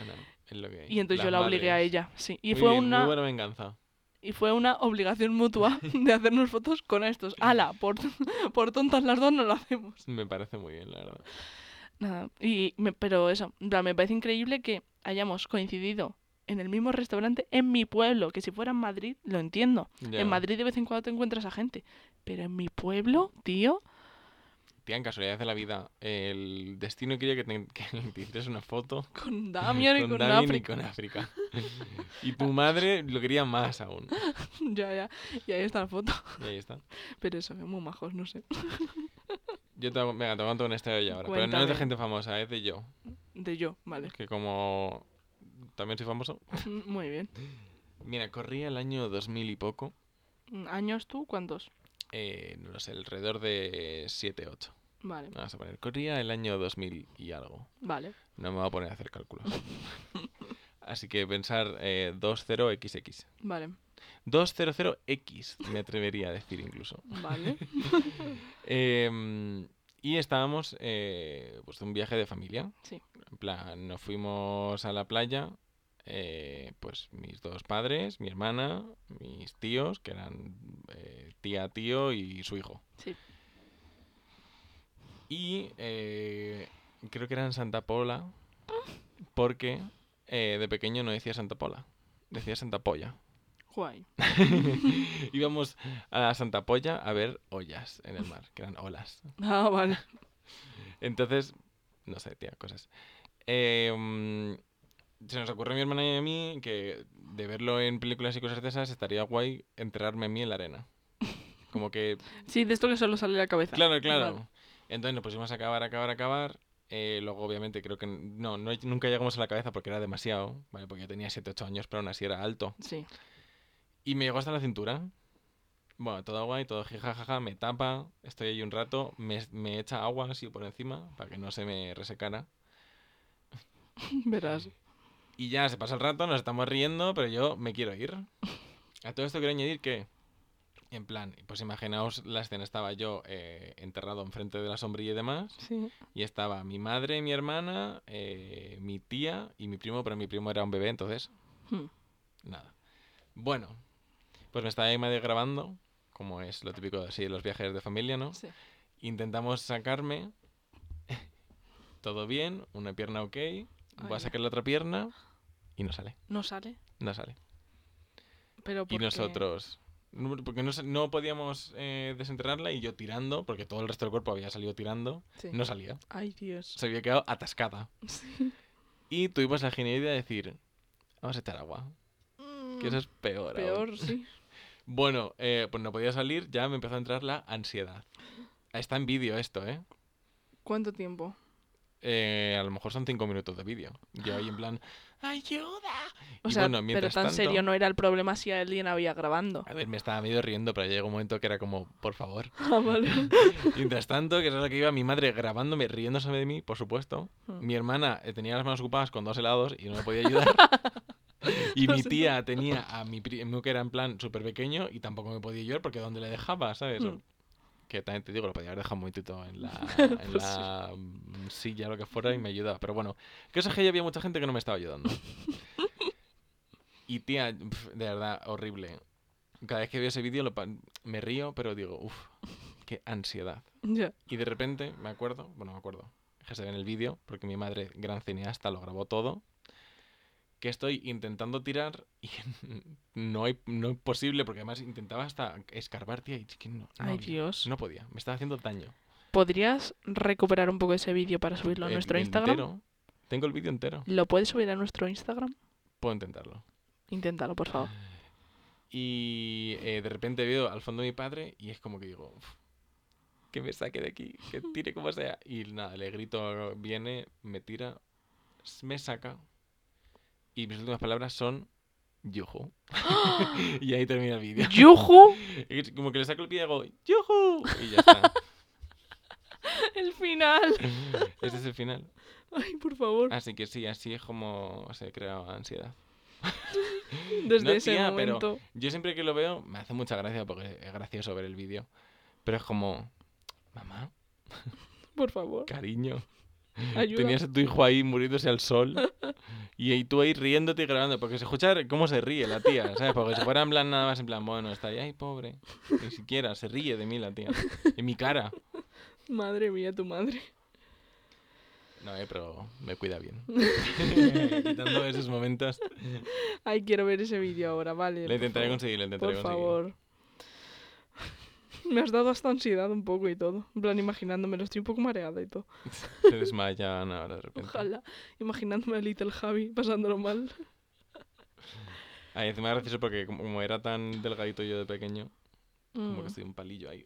Ana, es lo que hay. Y entonces yo Las la obligué a madres. ella, sí. Y Muy fue bien, Muy una. buena venganza. Y fue una obligación mutua de hacernos fotos con estos. ¡Hala! Por, por tontas las dos no lo hacemos. Me parece muy bien, la verdad. Nada. Y me- pero eso, me parece increíble que hayamos coincidido en el mismo restaurante en mi pueblo, que si fuera en Madrid, lo entiendo. Ya. En Madrid de vez en cuando te encuentras a gente, pero en mi pueblo, tío, Tía, en casualidad de la vida, el destino quería que te, que te hicieras una foto con Damian y con Damien y África. con África. y tu madre lo quería más aún. ya, ya. Y ahí está la foto. Y ahí está. Pero eso, muy majos, no sé. Yo te, hago- venga, te una historia yo ahora. Pero no es de gente famosa, es de yo. De yo, vale. Que como también soy famoso. Muy bien. Mira, corría el año 2000 y poco. ¿Años tú? ¿Cuántos? Eh, no lo sé, alrededor de 7, 8. Vale, Vamos a poner. Corría el año 2000 y algo. vale. No me voy a poner a hacer cálculos. Así que pensar eh, 20XX. Vale, 200X, me atrevería a decir incluso. vale. Em, y estábamos eh, pues de un viaje de familia. Sí. En plan, nos fuimos a la playa, eh, pues mis dos padres, mi hermana, mis tíos, que eran eh, tía, tío y su hijo. Sí. Y eh, creo que era en Santa Pola, porque de pequeño no decía Santa Pola, decía Santa Polla. Guay. Íbamos a Santa Polla a ver ollas en el mar, que eran olas. Ah, vale. Entonces, no sé, tía, cosas. Eh, se nos ocurrió a mi hermana y a mí que de verlo en películas y cosas de esas estaría guay enterrarme a mí en la arena. Como que, Sí, de esto que solo sale la cabeza. claro, claro. Vale. Entonces nos pusimos a acabar, acabar, acabar. Eh, luego, obviamente, creo que no, no, nunca llegamos a la cabeza porque era demasiado, ¿vale? Porque yo tenía 7, 8 años, pero aún así era alto. Sí. Y me llegó hasta la cintura. Bueno, todo guay, todo jijajaja, me tapa, estoy ahí un rato, me, me echa agua así por encima para que no se me resecara. Verás. Y ya se pasa el rato, nos estamos riendo, pero yo me quiero ir. A todo esto quiero añadir que, en plan, pues imaginaos la escena, estaba yo eh, enterrado enfrente de la sombrilla y demás, Sí. y estaba mi madre, mi hermana, eh, mi tía y mi primo, pero mi primo era un bebé, entonces Hmm. Nada. Bueno, pues me estaba ahí medio grabando, como es lo típico así de los viajes de familia, ¿no? Sí. Intentamos sacarme. Todo bien, una pierna ok. Voy a sacar la otra pierna y no sale. No sale. No sale. Pero Y nosotros. no- Porque no, no podíamos eh, desenterrarla y yo tirando, porque todo el resto del cuerpo había salido tirando, Sí. no salía. Ay, Dios. Se había quedado atascada. Sí. Y tuvimos la genial idea de decir: Vamos a echar agua. Que eso es peor. aún". Peor, sí. Bueno, eh, pues no podía salir, ya me empezó a entrar la ansiedad. Está en vídeo esto, ¿eh? ¿Cuánto tiempo? Eh, A lo mejor son cinco minutos de vídeo. Yo ahí en plan, ¡ayuda! O Y sea, bueno, pero tan tanto- serio no era el problema si alguien había grabando. A ver, me estaba medio riendo, pero llegó un momento que era como, por favor. Ah, vale. Mientras tanto, que es lo que iba mi madre grabándome, riéndose de mí, por supuesto. Hmm. Mi hermana eh, tenía las manos ocupadas con dos helados y no me podía ayudar. Y mi tía tenía a mi primo que era en plan súper pequeño y tampoco me podía ayudar porque donde le dejaba, ¿sabes? Hmm. Que también te digo, lo podía haber dejado un momentito en la, Pues en la mm, silla, lo que fuera, y me ayudaba. Pero bueno, que eso es que ya había mucha gente que no me estaba ayudando. Y tía, de verdad, horrible. Cada vez que veo ese vídeo me río, pero digo, uff, qué ansiedad. Ya. Y de repente me acuerdo, bueno, me acuerdo, que se ve en el vídeo, porque mi madre, gran cineasta, lo grabó todo, que estoy intentando tirar y no hay, no es posible, porque además intentaba hasta escarbar, tía, y que no, no Ay, había, Dios. no podía, me estaba haciendo daño. ¿Podrías recuperar un poco ese vídeo para subirlo a El nuestro Instagram? entero, tengo el vídeo entero, ¿Lo puedes subir a nuestro Instagram? puedo intentarlo. Inténtalo, por favor. Y eh, de repente veo al fondo de mi padre y es como que digo, "Uf, que me saque de aquí, que tire como sea. Y nada, le grito, viene, me tira, me saca. Y mis últimas palabras son, yuju. y ahí termina el vídeo. ¡Yuju! Y es como que le saco el pie y hago, yuju. Y ya está. El final. Ese es el final. Ay, por favor. Así que sí, así es como se crea ansiedad. Desde no, ese tía, pero- momento. Yo siempre que lo veo me hace mucha gracia porque es gracioso ver el vídeo. Pero es como, mamá, Por favor. cariño. Ayuda. Tenías a tu hijo ahí muriéndose al sol y tú ahí riéndote y grabando. Porque se escucha cómo se ríe la tía, ¿sabes? Porque si fuera en plan nada más en plan, bueno, está ahí, ay, pobre. Ni siquiera se ríe de mí la tía. En mi cara. Madre mía, tu madre. No, eh, pero me cuida bien. Quitando esos momentos. Ay, quiero ver ese vídeo ahora, vale. Lo por intentaré favor. conseguir, lo intentaré Por conseguir. favor. Me has dado hasta ansiedad un poco y todo. En plan, imaginándomelo. Estoy un poco mareada y todo. Se desmayan ahora de repente. Ojalá. Imaginándome a Little Javi pasándolo mal. Ay, encima es gracioso porque como, era tan delgadito yo de pequeño, como Mm. que estoy un palillo ahí.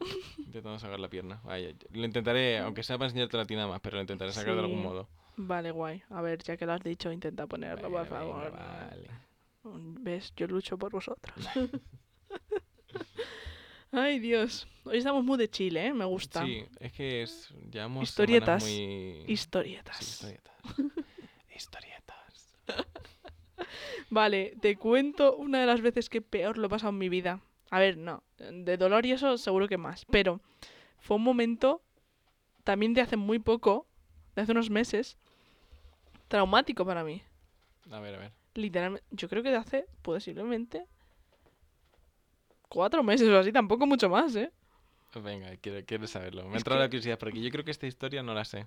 Intentando sacar la pierna. Ay, ay, lo intentaré, aunque sea para enseñarte la tina más, pero lo intentaré sacar de algún modo. Vale, guay. A ver, ya que lo has dicho, intenta ponerlo, por Venga, favor. vale. ¿Ves? Yo lucho por vosotros. Ay, Dios. Hoy estamos muy de Chile, ¿eh? Me gusta. Sí, es que es, llevamos Historietas. muy... Historietas. Sí, historietas. historietas. Vale, te cuento una de las veces que peor lo he pasado en mi vida. A ver, no, de dolor y eso seguro que más, pero fue un momento también de hace muy poco, de hace unos meses, traumático para mí. A ver, a ver. Literalmente, yo creo que de hace posiblemente cuatro meses o así, tampoco mucho más, ¿eh? Venga, quiero, quiero saberlo. Me Es entrado que- la curiosidad porque yo creo que esta historia no la sé.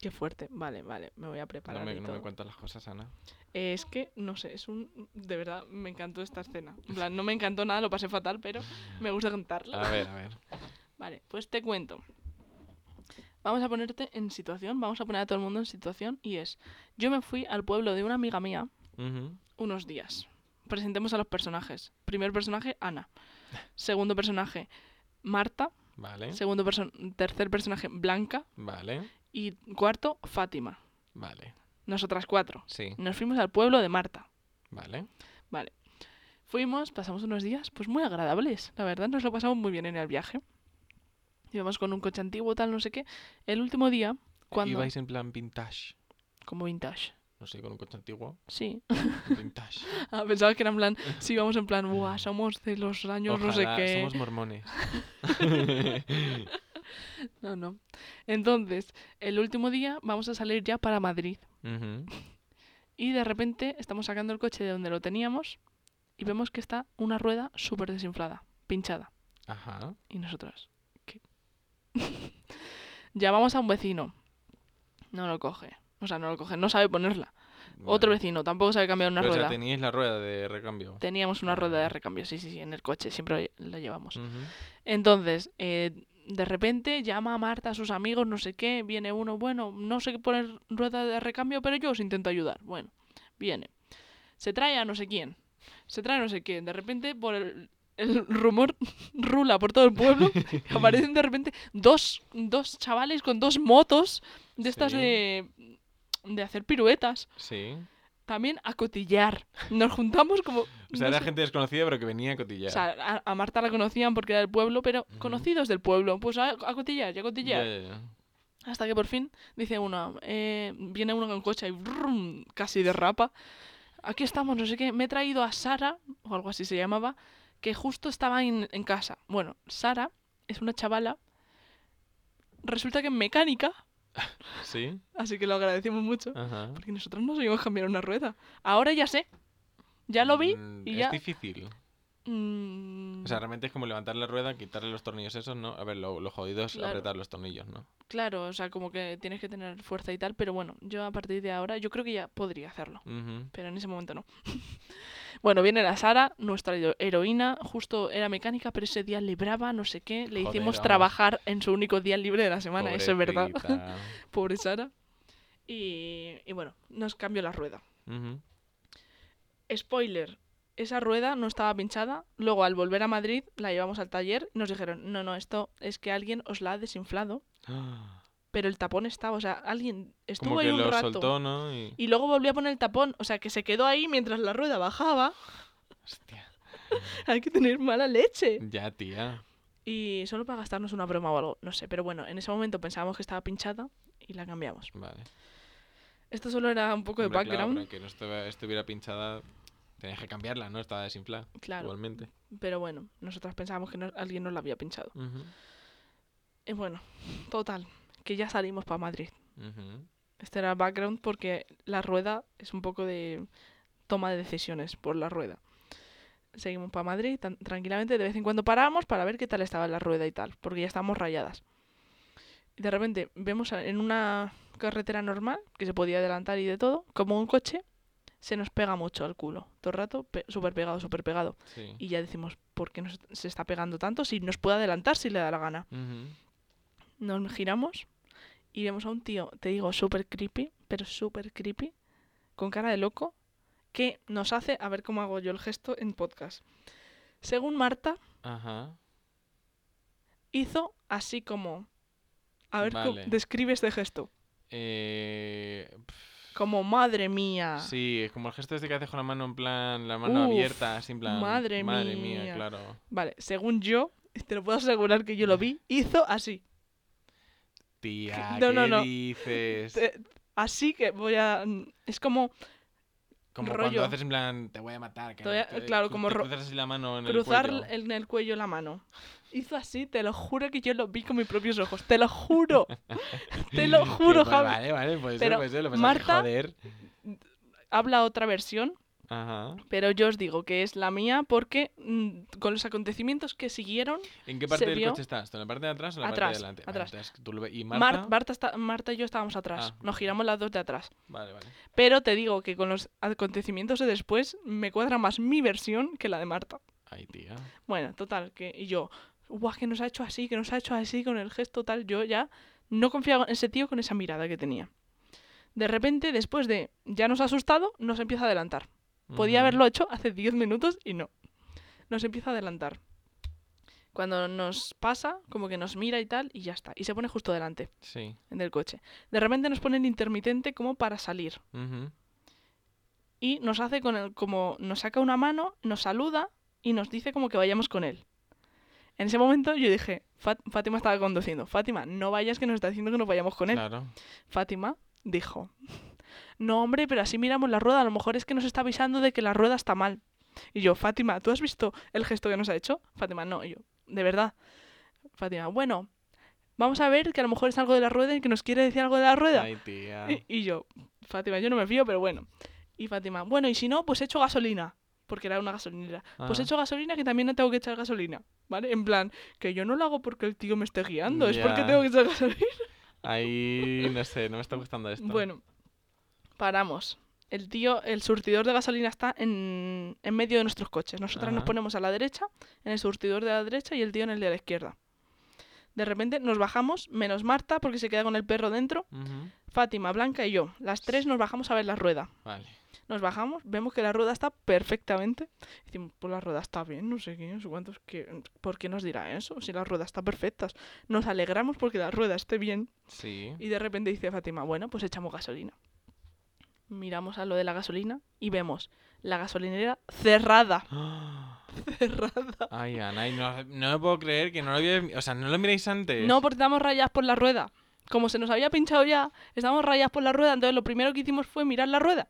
Qué fuerte. Vale, vale, me voy a No preparar me, no me cuentas las cosas, Ana. Eh, es que, no sé, es un... De verdad, me encantó esta escena. En plan, no me encantó nada, lo pasé fatal, pero me gusta contarla. A ver, a ver. Vale, pues te cuento. Vamos a ponerte en situación, vamos a poner a todo el mundo en situación y es, yo me fui al pueblo de una amiga mía unos días. Presentemos a los personajes. Primer personaje, Ana. Segundo personaje, Marta. Vale, Segundo perso- tercer personaje, Blanca. vale, Y cuarto, Fátima. vale. Nosotras cuatro. Sí, Nos fuimos al pueblo de Marta. vale. Vale. Fuimos, pasamos unos días, pues muy agradables. La verdad, nos lo pasamos muy bien en el viaje. Íbamos con un coche antiguo, tal, no sé qué. El último día, cuando... Ibais en plan vintage. Como vintage. No sé, con un coche antiguo. Sí. Vintage. Ah, pensaba que era en plan... Sí, vamos en plan... Buah, somos de los años no sé qué. somos mormones. No, no. Entonces, el último día vamos a salir ya para Madrid. Y de repente estamos sacando el coche de donde lo teníamos y vemos que está una rueda súper desinflada, pinchada. Ajá. Y nosotros, ¿qué? Llamamos a un vecino. No lo coge. O sea, no lo coge, no sabe ponerla. Otro vecino tampoco sabe cambiar una Pero, o sea, rueda. teníais la rueda de recambio. Teníamos una rueda de recambio, sí, sí, sí, en el coche, siempre la llevamos. Entonces, eh, de repente llama a Marta a sus amigos, no sé qué, viene uno, bueno, no sé qué poner rueda de recambio, pero yo os intento ayudar. Bueno, viene. Se trae a no sé quién. Se trae a no sé quién. De repente, por el, el rumor rula por todo el pueblo, aparecen de repente dos, dos chavales con dos motos de estas Sí. de, de hacer piruetas. Sí. También a cotillar. Nos juntamos como... O sea, no era sé- gente desconocida, pero que venía a cotillar. o sea, a, a Marta la conocían porque era del pueblo, pero conocidos del pueblo. Pues a, a cotillar, ya a cotillar. ya, ya. Hasta que por fin dice uno, eh, viene uno con coche y brum, casi derrapa. Aquí estamos, no sé qué. Me he traído a Sara, o algo así se llamaba, que justo estaba en, en casa. Bueno, Sara es una chavala. Resulta que es mecánica, Sí. así que lo agradecemos mucho. Ajá. Porque nosotros no sabíamos cambiar una rueda. Ahora ya sé. Ya lo vi Mm, y es ya. difícil. Mm, O sea, realmente es como levantar la rueda, quitarle los tornillos esos, ¿no? A ver, lo, lo jodido es Claro. apretar los tornillos, ¿no? Claro, o sea, como que tienes que tener fuerza y tal, pero bueno, yo a partir de ahora, yo creo que ya podría hacerlo, pero en ese momento no. bueno, viene la Sara, nuestra hero- heroína, justo era mecánica, pero ese día libraba, no sé qué, le Joder, hicimos vamos. trabajar en su único día libre de la semana, eso es verdad, pobre Sara. Y, y bueno, nos cambió la rueda. Spoiler, esa rueda no estaba pinchada, luego al volver a Madrid la llevamos al taller y nos dijeron, no, no, esto es que alguien os la ha desinflado, pero el tapón estaba, o sea, alguien estuvo Como ahí que un lo rato. soltó, ¿no? Y... Y luego volvió a poner el tapón. O sea, que se quedó ahí mientras la rueda bajaba. Hostia. Hay que tener mala leche. Ya, tía. Y solo para gastarnos una broma o algo, no sé. Pero bueno, en ese momento pensábamos que estaba pinchada y la cambiamos. Vale. Esto solo era un poco de Hombre, background. que no estuviera pinchada, tenías que cambiarla, ¿no? Estaba desinflada. Claro. Igualmente. Pero bueno, nosotras pensábamos que no- alguien nos la había pinchado. Ujú. Y bueno, total. Que ya salimos para Madrid. Ujú. Este era el background porque la rueda es un poco de toma de decisiones por la rueda. Seguimos para Madrid tan- tranquilamente, de vez en cuando paramos para ver qué tal estaba la rueda y tal, porque ya estábamos rayadas. Y de repente vemos en una carretera normal, que se podía adelantar y de todo, como un coche se nos pega mucho al culo. Todo el rato, pe- súper pegado, súper pegado. Sí. Y ya decimos, ¿por qué nos, se está pegando tanto si nos puede adelantar si le da la gana? Nos giramos y vemos a un tío, te digo, súper creepy, pero súper creepy, con cara de loco, que nos hace, a ver cómo hago yo el gesto en podcast. Según Marta, Ajá. hizo así como... A ver, cómo- describe este gesto. Eh, Como, madre mía. sí, es como el gesto este que haces con la mano en plan, la mano. Uf, abierta, así en plan. madre mía. mía. claro. Vale, según yo, te lo puedo asegurar que yo lo vi, hizo así. Tía, No, no, ¿qué no. dices? Te- así que voy a... Es como Como rollo. cuando haces en plan, te voy a matar. que Te a- te- claro, cru- como te cruzas así la mano en cruzar el cuello. en el cuello la mano. Hizo así, te lo juro que yo lo vi con mis propios ojos. Te lo juro. te lo juro, pues, Javi. Vale, vale, Pero ser, puede ser. Lo Marta- joder. Habla otra versión, Ajá. pero yo os digo que es la mía porque mm, con los acontecimientos que siguieron, ¿en qué parte del vio- coche estás? ¿En la parte de atrás o en la Atrás, parte de delante? Vale, atrás. entonces tú lo ¿Y Mar- Marta? Marta, está- Marta y yo estábamos atrás. Ah, Nos vale. giramos las dos de atrás. Vale, vale. Pero te digo que con los acontecimientos de después me cuadra más mi versión que la de Marta. Ay, tía. Bueno, total, que y yo, guau, que nos ha hecho así, que nos ha hecho así con el gesto tal, yo ya no confiaba en ese tío con esa mirada que tenía. De repente, después de ya nos ha asustado, nos empieza a adelantar. Podía haberlo hecho hace 10 minutos y no. Nos empieza a adelantar. Cuando nos pasa, como que nos mira y tal, y ya está. Y se pone justo delante Sí. en el coche. De repente nos pone el intermitente como para salir. Y nos hace con el, como nos saca una mano, nos saluda y nos dice como que vayamos con él. En ese momento yo dije, Fat- Fátima estaba conduciendo. Fátima, no vayas que nos está diciendo que nos vayamos con él. Claro. Fátima dijo, no hombre, pero así miramos la rueda, a lo mejor es que nos está avisando de que la rueda está mal. Y yo, Fátima, ¿tú has visto el gesto que nos ha hecho? Fátima, no, y yo, de verdad. Fátima, bueno, vamos a ver que a lo mejor es algo de la rueda y que nos quiere decir algo de la rueda. Ay, tía. Y, y yo, Fátima, yo no me fío, pero bueno. Y Fátima, bueno, y si no, pues echo gasolina. Porque era una gasolinera. Pues Ajá. echo gasolina que también no tengo que echar gasolina. ¿Vale? En plan, que yo no lo hago porque el tío me esté guiando, es porque tengo que echar gasolina. Ahí, no sé, no me está gustando esto. Bueno, paramos. El tío, el surtidor de gasolina está en, en medio de nuestros coches. Nosotras nos ponemos a la derecha, en el surtidor de la derecha y el tío en el de la izquierda. De repente nos bajamos, menos Marta, porque se queda con el perro dentro, Ujú. Fátima, Blanca y yo. Las tres nos bajamos a ver la rueda. Vale. Nos bajamos, vemos que la rueda está perfectamente. Decimos, pues la rueda está bien, no sé qué, no sé cuántos. Que, ¿Por qué nos dirá eso? Si la rueda está perfecta. Nos alegramos porque la rueda esté bien. Sí. Y de repente dice Fátima, bueno, pues echamos gasolina. Miramos a lo de la gasolina y vemos la gasolinera cerrada. cerrada. Ay, Ana, y no, no me puedo creer que no lo había... O sea, no lo miréis antes. No, porque estamos rayadas por la rueda. Como se nos había pinchado ya, estábamos rayadas por la rueda. Entonces lo primero que hicimos fue mirar la rueda.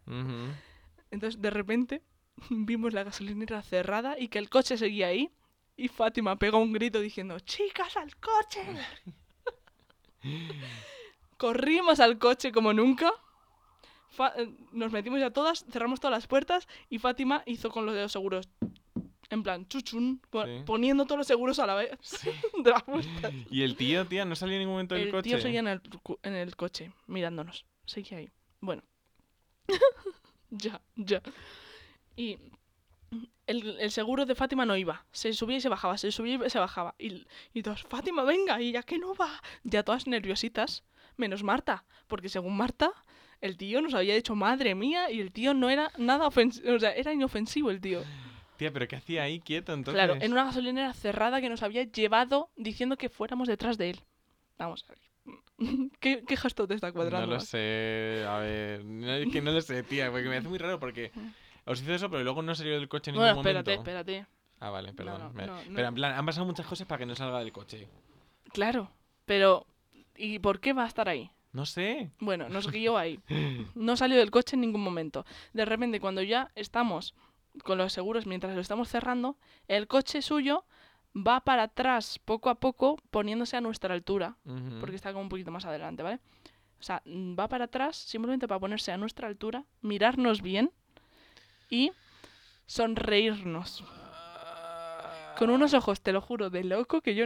Entonces, de repente, vimos la gasolinera cerrada y que el coche seguía ahí. Y Fátima pegó un grito diciendo, ¡Chicas, al coche! Corrimos al coche como nunca. Fa- eh, nos metimos ya todas, cerramos todas las puertas y Fátima hizo con los de los seguros. En plan, chuchun, po- Sí. poniendo todos los seguros a la vez Sí. de. Y el tío, tía, no salió en ningún momento del El coche. tío seguía en el, en el coche, mirándonos. Seguía ahí. Bueno. ya, ya. Y el, el seguro de Fátima no iba. Se subía y se bajaba, se subía y se bajaba. Y, y todas, Fátima, venga, y ya que no va. Ya todas nerviositas, menos Marta. Porque según Marta, el tío nos había dicho, madre mía, y el tío no era nada ofensivo. O sea, era inofensivo el tío. Tía, pero ¿qué hacía ahí quieto entonces? Claro, en una gasolinera cerrada que nos había llevado diciendo que fuéramos detrás de él. Vamos a ver. ¿Qué, qué gesto te está No cuadrando? lo sé, a ver, no, es que no lo sé, tía, porque me hace muy raro porque os hizo eso, pero luego no salió del coche en Bueno, ningún espérate, momento. espérate. Ah, vale, perdón. no, no, no. Pero en plan, han pasado muchas cosas para que no salga del coche. Claro, pero ¿y por qué va a estar ahí? No sé. Bueno, nos guió ahí. No salió del coche en ningún momento. De repente, cuando ya estamos con los seguros mientras lo estamos cerrando, el coche suyo va para atrás poco a poco poniéndose a nuestra altura, porque está como un poquito más adelante, ¿vale? O sea, va para atrás simplemente para ponerse a nuestra altura, mirarnos bien y sonreírnos. Con unos ojos, te lo juro, de loco que yo...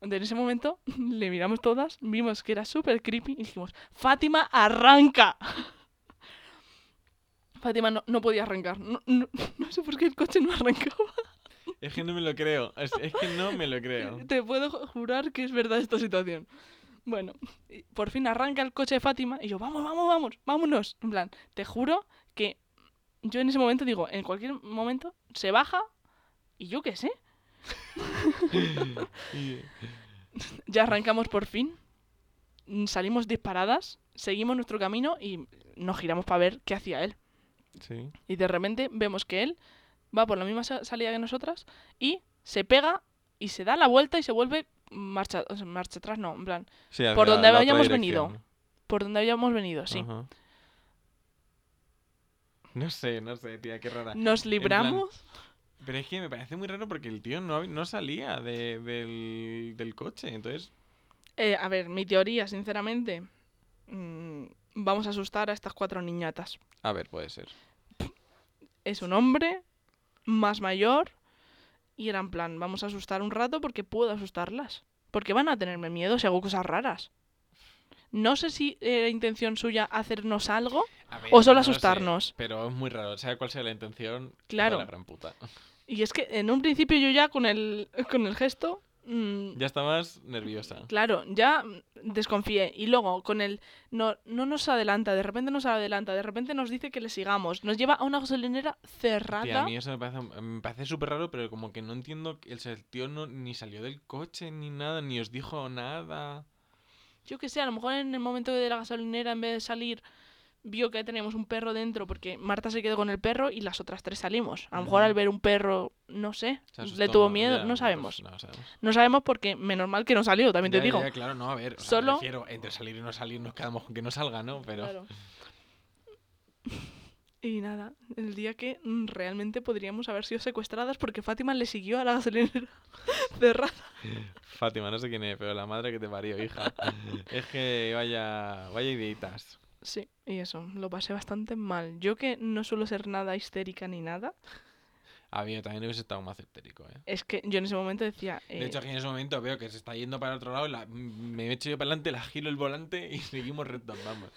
En ese momento le miramos todas, vimos que era súper creepy y dijimos, Fátima, arranca. Fátima no, no podía arrancar. No, no- no sé por qué el coche no arrancaba. Es que no me lo creo. Es, es que no me lo creo. Te puedo ju- jurar que es verdad esta situación. Bueno, por fin arranca el coche de Fátima y yo, vamos, vamos, vamos, vámonos. En plan, te juro que yo en ese momento digo, en cualquier momento se baja y yo qué sé. Ya arrancamos por fin, salimos disparadas, seguimos nuestro camino y nos giramos para ver qué hacía él. Sí. Y de repente vemos que él va por la misma sa- salida que nosotras y se pega y se da la vuelta y se vuelve marcha, marcha atrás, no, en plan, Sí, Por donde la habíamos venido. por donde habíamos venido, sí. Ajá. No sé, no sé, tía, qué rara. Nos plan- libramos. Pero es que me parece muy raro porque el tío no, no salía de- del, del coche. Entonces, Eh, a ver, mi teoría, sinceramente, mm, vamos a asustar a estas cuatro niñatas. a ver, puede ser. Es un hombre más mayor y era en plan, vamos a asustar un rato porque puedo asustarlas. Porque van a tenerme miedo si hago cosas raras. No sé si era intención suya hacernos algo. Ver, O solo no lo sé, asustarnos. pero es muy raro. Sea cual sea la intención, hijo de Claro. la gran puta. Y es que en un principio yo ya con el, con el gesto... mm, Ya estabas nerviosa. Claro, ya desconfié. Y luego con el... No, no nos adelanta, de repente nos adelanta, de repente nos dice que le sigamos. Nos lleva a una gasolinera Tía, cerrada. a mí eso me parece, me parece súper raro, pero como que no entiendo. El, el tío no, ni salió del coche ni nada, ni os dijo nada. Yo que sé, a lo mejor en el momento de la gasolinera, en vez de salir, vio que teníamos un perro dentro porque Marta se quedó con el perro y las otras tres salimos. A lo mejor al ver un perro, no sé, le tuvo miedo, ya, no pues, sabemos. no sabemos. No sabemos porque menos mal que no salió, también te digo. ya, claro, no, a ver. o sea, Solo- me refiero, entre salir y no salir nos quedamos con que no salga, ¿no? Pero. Claro. Y nada, el día que realmente podríamos haber sido secuestradas porque Fátima le siguió a la gasolinera cerrada. Fátima, no sé quién es, pero la madre que te parió, hija. es que vaya, vaya ideitas. Sí, y eso, lo pasé bastante mal. Yo que no suelo ser nada histérica ni nada, Había, también hubiese estado más histérico, ¿eh? es que yo en ese momento decía... De eh, hecho, aquí en ese momento veo que se está yendo para el otro lado, la- me echo yo para adelante, la giro el volante y seguimos rectos, vamos.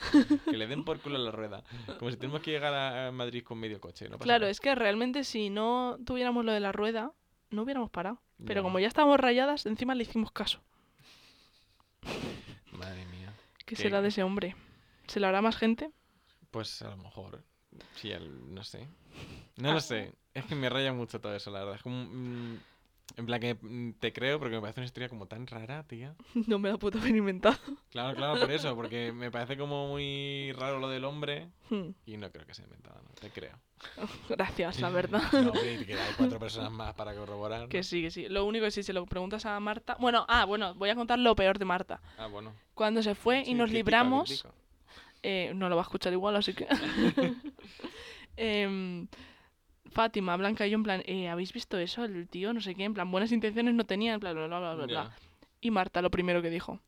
Que le den por culo a la rueda. Como si tenemos que llegar a a Madrid con medio coche. No Claro, nada. es que realmente si no tuviéramos lo de la rueda, no hubiéramos parado. Pero como ya estábamos rayadas, encima le hicimos caso. Madre mía. ¿Qué Qué- será de ese hombre? ¿Se lo hará más gente? Pues a lo mejor. Sí, el- no sé. No Ah. lo sé. Es que me raya mucho todo eso, la verdad. Es como. mm, en plan que mm, te creo porque me parece una historia como tan rara, tía. No me la puedo haber inventado. Claro, claro, por eso. Porque me parece como muy raro lo del hombre. Hmm, Y no creo que sea inventado, no. Te creo. Gracias, la verdad. No, que hay cuatro personas más para corroborar. Que sí, que sí. Lo único que si se lo preguntas a Marta... Bueno, ah, bueno, voy a contar lo peor de Marta. Ah, bueno. Cuando se fue Sí, y nos libramos... eh, no lo va a escuchar igual, así que... Em, Fátima, Blanca y yo en plan, eh, ¿habéis visto eso? El tío, no sé qué, en plan, buenas intenciones no tenía, en plan, bla, bla, bla, bla. Y Marta lo primero que dijo,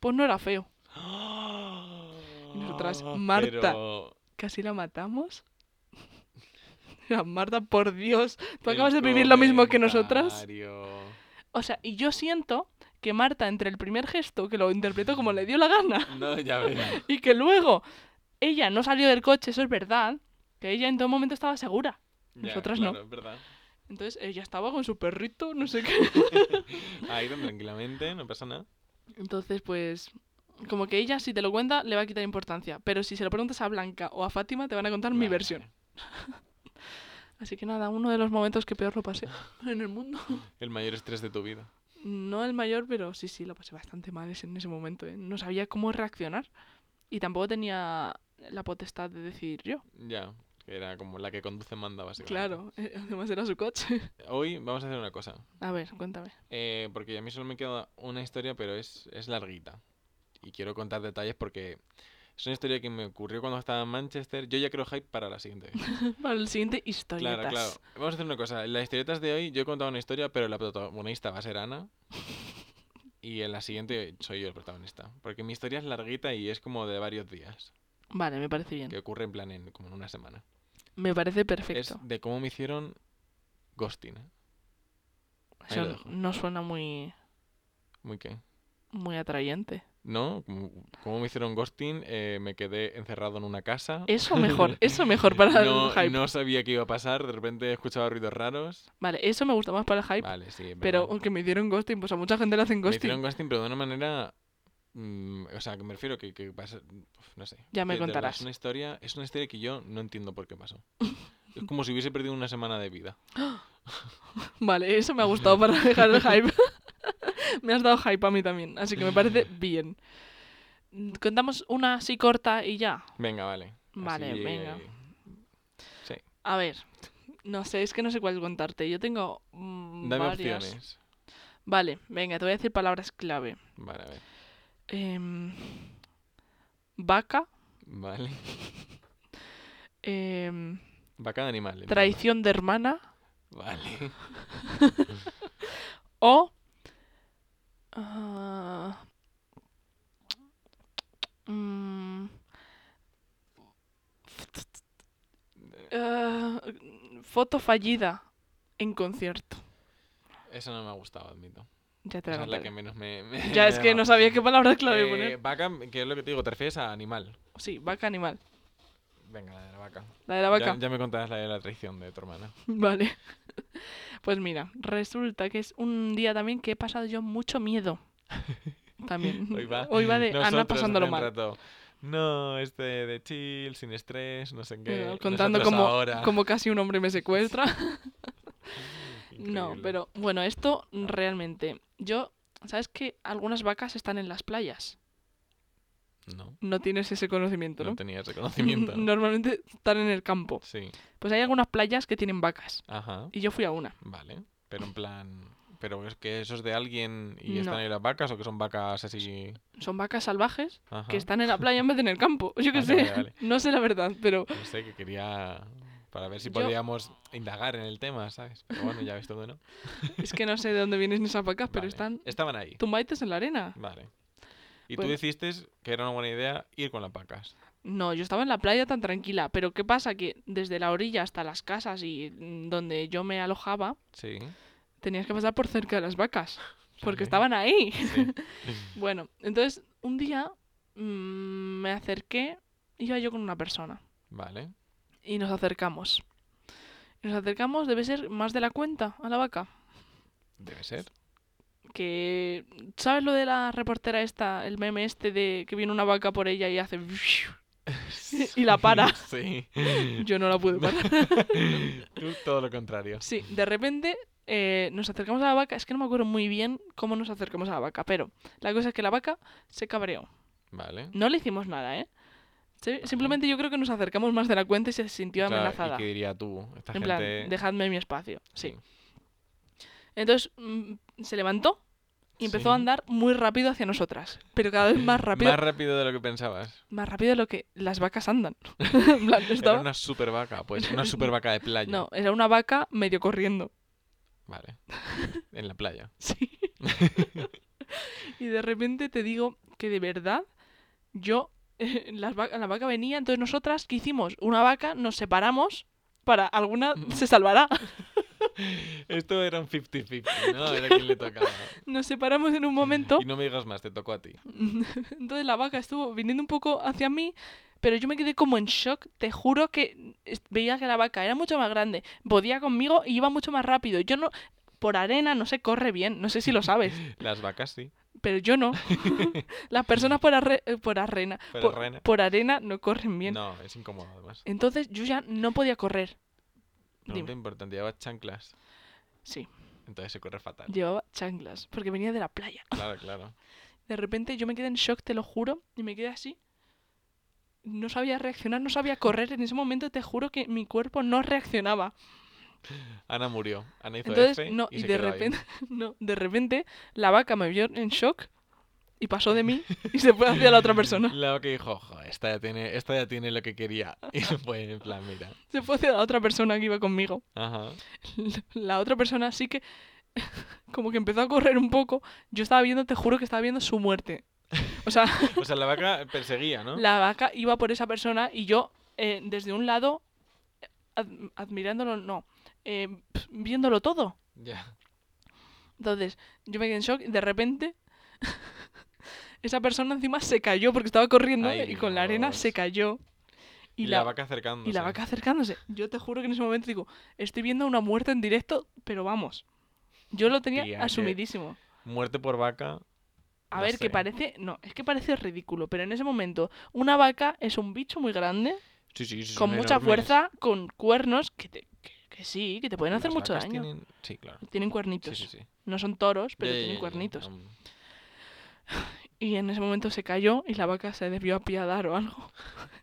pues no era feo. Y nosotras, Marta. Pero Casi la matamos. Marta, por Dios, tú el acabas de vivir lo mismo que nosotras. O sea, y yo siento que Marta, entre el primer gesto, que lo interpretó como le dio la gana, No, ya veo. y que luego ella no salió del coche, eso es verdad, que ella en todo momento estaba segura. Ya, Nosotras no. claro, es verdad. Entonces ella estaba con su perrito, no sé qué. Ahí tan tranquilamente, no pasa nada. Entonces, pues, como que ella, si te lo cuenta, le va a quitar importancia. Pero si se lo preguntas a Blanca o a Fátima, te van a contar mi Vale, versión. Así que nada, uno de los momentos que peor lo pasé en el mundo. El mayor estrés de tu vida. No el mayor, pero sí, sí, lo pasé bastante mal en ese momento. ¿eh? No sabía cómo reaccionar. Y tampoco tenía la potestad de decir yo. Ya, que era como la que conduce manda, básicamente. Claro, eh, además era su coche. Hoy vamos a hacer una cosa. A ver, cuéntame. eh, porque a mí solo me queda una historia, pero es, es larguita. Y quiero contar detalles porque es una historia que me ocurrió cuando estaba en Manchester. Yo ya creo hype para la siguiente. Para el siguiente, historietas. Claro, claro. Vamos a hacer una cosa. En las historietas de hoy yo he contado una historia, pero la protagonista va a ser Ana. Y en la siguiente soy yo el protagonista. Porque mi historia es larguita y es como de varios días. Vale, me parece bien. Que ocurre en plan en, como en una semana. Me parece Es perfecto. de cómo me hicieron ghosting. Eso no suena muy... Muy qué. Muy atrayente. ¿No? Como, como me hicieron ghosting, eh, me quedé encerrado en una casa. Eso mejor, eso mejor para no, el hype. no sabía qué iba a pasar, de repente escuchaba ruidos raros. Vale, eso me gusta más para el hype. Vale, sí, pero aunque me dieron ghosting, pues a mucha gente le hacen Me ghosting. hicieron ghosting, pero de una manera... mm, o sea, que me refiero que, que pasa... no sé. Ya me de contarás. Es una, historia, es una historia que yo no entiendo por qué pasó. es como si hubiese perdido una semana de vida. Vale, eso me ha gustado para dejar el hype. me has dado hype a mí también, así que me parece bien. Contamos una así corta y ya. Venga, vale. Vale, Así, venga. Sí. A ver, no sé, es que no sé cuál contarte. Yo tengo mm, Dame varias. opciones. Vale, venga, te voy a decir palabras clave. Vale, a ver. Em, vaca, Vale. em, Vaca de animal. traición de hermana Vale. o... mm, ah, foto fallida en concierto. Eso no me ha gustado, admito. Ya te Esa es la que menos me... me- Ya me es que no sabía qué palabras clave Eh, poner. vaca, que es lo que te digo, te refieres a animal. Sí, vaca animal. Venga, la de la vaca. La de la Ya- vaca. Ya, me contarás la de la traición de tu hermana. Vale. Pues mira, resulta que es un día también que he pasado yo mucho miedo. También. Hoy va. de Ana Nosotros pasándolo mal. rato, No, este de chill, sin estrés, no sé qué. Bueno, contando como, ahora. como casi un hombre me secuestra. No, pero bueno, esto realmente. Yo, ¿sabes que algunas vacas están en las playas? No, No tienes ese conocimiento, no ¿no? tenía ese conocimiento. Normalmente están en el campo. Sí, Pues hay algunas playas que tienen vacas. ajá, Y yo fui a una. vale. Pero en plan... ¿Pero es que eso es de alguien y No. están ahí las vacas o que son vacas así...? Son vacas salvajes Ajá. que están en la playa en vez de en el campo. Yo qué Vale, sé. vale, vale. No sé la verdad, pero No sé, que quería... Para ver si Yo- podíamos indagar en el tema, ¿sabes? Pero bueno, ya ves todo, ¿no? es que no sé de dónde vienen esas vacas, pero están Estaban ahí. tumbaites en la arena. Vale. Y tú decidiste que era una buena idea ir con las vacas. No, yo estaba en la playa tan tranquila, pero ¿qué pasa? Que desde la orilla hasta las casas y mm, donde yo me alojaba, Sí. tenías que pasar por cerca de las vacas, porque estaban ahí. Sí. Bueno, entonces un día mm, me acerqué, iba yo con una persona Vale. y nos acercamos. Nos acercamos, debe ser más de la cuenta a la vaca. Debe ser. Que, ¿sabes lo de la reportera esta, el meme este de que viene una vaca por ella y hace... y la para? Sí. Yo no la pude parar. Tú todo lo contrario. Sí, de repente eh, nos acercamos a la vaca. Es que no me acuerdo muy bien cómo nos acercamos a la vaca, pero la cosa es que la vaca se cabreó. Vale. No le hicimos nada, ¿eh? Sí, Simplemente yo creo que nos acercamos más de la cuenta y se sintió Claro, amenazada. ¿Y qué diría tú? Esta En gente... plan, dejadme mi espacio. Sí. Entonces mm, se levantó y empezó Sí. a andar muy rápido hacia nosotras. Pero cada vez más rápido. Más rápido de lo que pensabas. Más rápido de lo que las vacas andan. Era una super vaca, pues una super vaca de playa. No, era una vaca medio corriendo. Vale. En la playa. Sí. y de repente te digo que de verdad yo, las va- la vaca venía, entonces nosotras, ¿qué hicimos? Una vaca, nos separamos para alguna se salvará. Esto era un 50-50, ¿no? Era quien le tocaba. Nos separamos en un momento. Y no me digas más, te tocó a ti. Entonces la vaca estuvo viniendo un poco hacia mí, pero yo me quedé como en shock. Te juro que veía que la vaca era mucho más grande, podía conmigo y iba mucho más rápido. Yo no, por arena, no se corre bien, no sé si lo sabes, Las vacas sí. pero yo no. Las personas por, arre- eh, por arena, Por por, arena. por arena no corren bien. No, es incómodo además. Entonces yo ya no podía correr. Pregunta Dime. importante, llevas chanclas. Sí, Entonces se corre fatal. llevaba chanclas, porque venía de la playa. Claro, claro. De repente yo me quedé en shock, te lo juro, y me quedé así. No sabía reaccionar, no sabía correr. En ese momento te juro que mi cuerpo no reaccionaba. Ana murió. Ana hizo Entonces, F no, y, y, se de quedó ahí. repente, no, de repente la vaca me vio en shock y pasó de mí y se fue hacia la otra persona. La vaca dijo, "Ojo, esta ya tiene, esta ya tiene lo que quería. Y fue en plan, mira. Se fue hacia la otra persona que iba conmigo. Ajá. La otra persona sí que como que empezó a correr un poco. Yo estaba viendo, te juro que estaba viendo su muerte. O sea, O sea, la vaca perseguía, ¿no? la vaca iba por esa persona y yo eh, desde un lado ad- admirándolo, no, eh, viéndolo todo. Ya. Entonces, yo me quedé en shock y de repente Esa persona encima se cayó porque estaba corriendo Ay, y con la arena se cayó. Y, Y, la, la, vaca acercándose. y la vaca acercándose. Yo te juro que en ese momento digo, estoy viendo una muerte en directo, pero vamos. Yo lo tenía Tía, asumidísimo. Muerte por vaca. A no ver, que parece. No, es que parece ridículo, pero en ese momento, una vaca es un bicho muy grande, Sí, sí, sí, con mucha enormes. fuerza, con cuernos, que, te- que, que sí, que te pueden hacer Las mucho daño. tienen- Sí, claro. Tienen cuernitos. sí, sí. No son toros, pero tienen cuernitos. um, Y en ese momento se cayó y la vaca se debió apiadar o algo.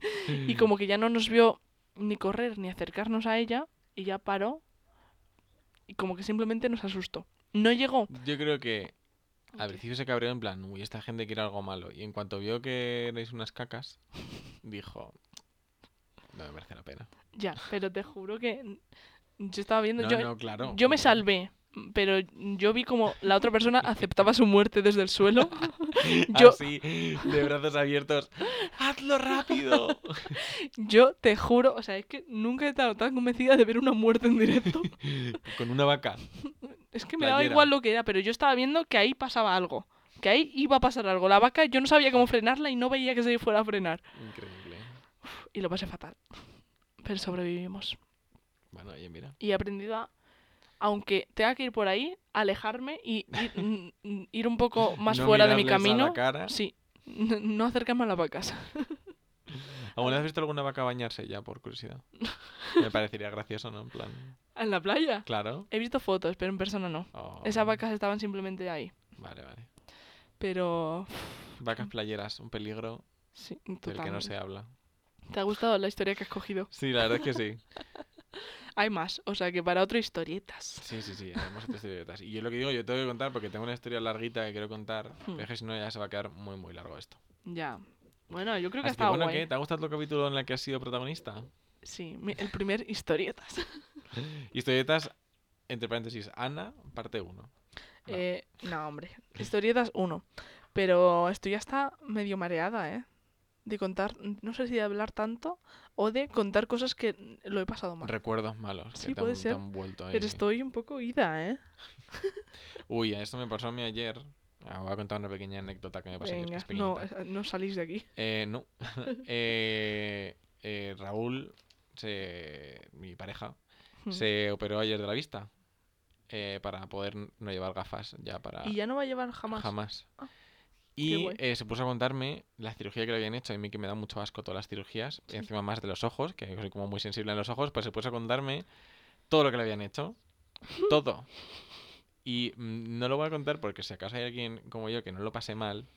y como que ya no nos vio ni correr ni acercarnos a ella, y ya paró. Y como que simplemente nos asustó. No llegó. Yo creo que al principio se cabreó en plan, uy, esta gente quiere algo malo. Y en cuanto vio que erais unas cacas, dijo, no me merece la pena. Ya, pero te juro que yo estaba viendo. No, yo, no, claro. yo me salvé. Pero yo vi como la otra persona aceptaba su muerte desde el suelo. Yo, Así, de brazos abiertos. ¡Hazlo rápido! yo te juro, o sea, es que nunca he estado tan convencida de ver una muerte en directo. Con una vaca. Es que me daba Playera. igual lo que era, pero yo estaba viendo que ahí pasaba algo. Que ahí iba a pasar algo. La vaca yo no sabía cómo frenarla y no veía que se fuera a frenar. Increíble. Y lo pasé fatal. Pero sobrevivimos. Bueno, oye, mira. Y he aprendido a, aunque tenga que ir por ahí, alejarme y ir, un poco más No fuera de mi mirarles a la camino. cara. Sí, no acercarme a la vacas. ¿Alguna vez has visto alguna vaca bañarse ya, por curiosidad? Me parecería gracioso, ¿no? En plan, ¿En la playa? claro. He visto fotos, pero en persona no. Oh, Esas vacas estaban simplemente ahí. Vale, vale. Pero Vacas playeras, un peligro sí, del que no se habla. ¿Te ha gustado la historia que has cogido? Sí, la verdad es que sí. Hay más, o sea que para otro historietas. Sí, sí, sí. Además, otras historietas. Y yo lo que digo, yo tengo que contar porque tengo una historia larguita que quiero contar. Hmm. Pero es que si no, ya se va a quedar muy, muy largo esto. Ya. Bueno, yo creo que Así que, está bueno, guay. ¿qué? ¿Te ha gustado el capítulo en el que has sido protagonista? Sí, el primer historietas. Historietas, entre paréntesis, Ana, parte 1. Va. Eh, no, hombre. Historietas uno. Pero estoy ya está medio mareada, ¿eh? De contar, no sé si de hablar tanto o de contar cosas que lo he pasado mal. Recuerdos malos Sí, puede han, ser. vuelto ahí. Pero estoy un poco ida, ¿eh? Uy, esto me pasó a mí ayer. Ah, voy a contar una pequeña anécdota que me pasó ayer. que Venga, es no, eh, no salís de aquí. Eh, no. Eh, eh, Raúl, se, mi pareja, Hmm. se operó ayer de la vista. eh, para poder no llevar gafas ya para Y ya no va a llevar jamás. jamás. Ah, Y eh, se puso a contarme la cirugía que le habían hecho. A mí que me da mucho asco todas las cirugías. Sí. encima más de los ojos, que soy como muy sensible en los ojos. Pues se puso a contarme todo lo que le habían hecho. todo. Y mm, no lo voy a contar porque si acaso hay alguien como yo que no lo pase mal.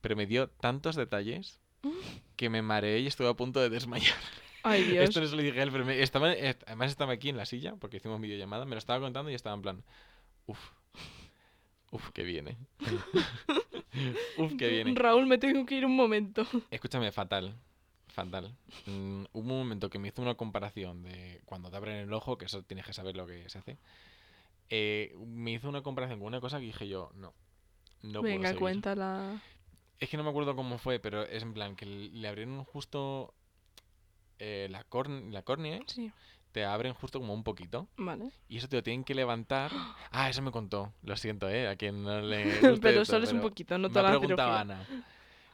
Pero me dio tantos detalles que me mareé y estuve a punto de desmayar. Ay, Dios. Esto no se lo dije a él, pero me- estaba, est- además estaba aquí en la silla porque hicimos videollamada. Me lo estaba contando y estaba en plan, uff, uff, que viene. uff, que viene. Raúl, me tengo que ir un momento. Escúchame, fatal. Fatal. Mm, hubo un momento que me hizo una comparación de cuando te abren el ojo, que eso tienes que saber lo que se hace. Eh, me hizo una comparación con una cosa que dije yo, no. No puedo Venga, seguir". cuéntala. Es que no me acuerdo cómo fue, pero es en plan que le abrieron justo eh, la córnea, Sí, te abren justo como un poquito. vale. Y eso te lo tienen que levantar. Ah, eso me contó. Lo siento, ¿eh? A quien no le. guste pero esto, solo es un poquito, no la preguntado cirugía. Ana.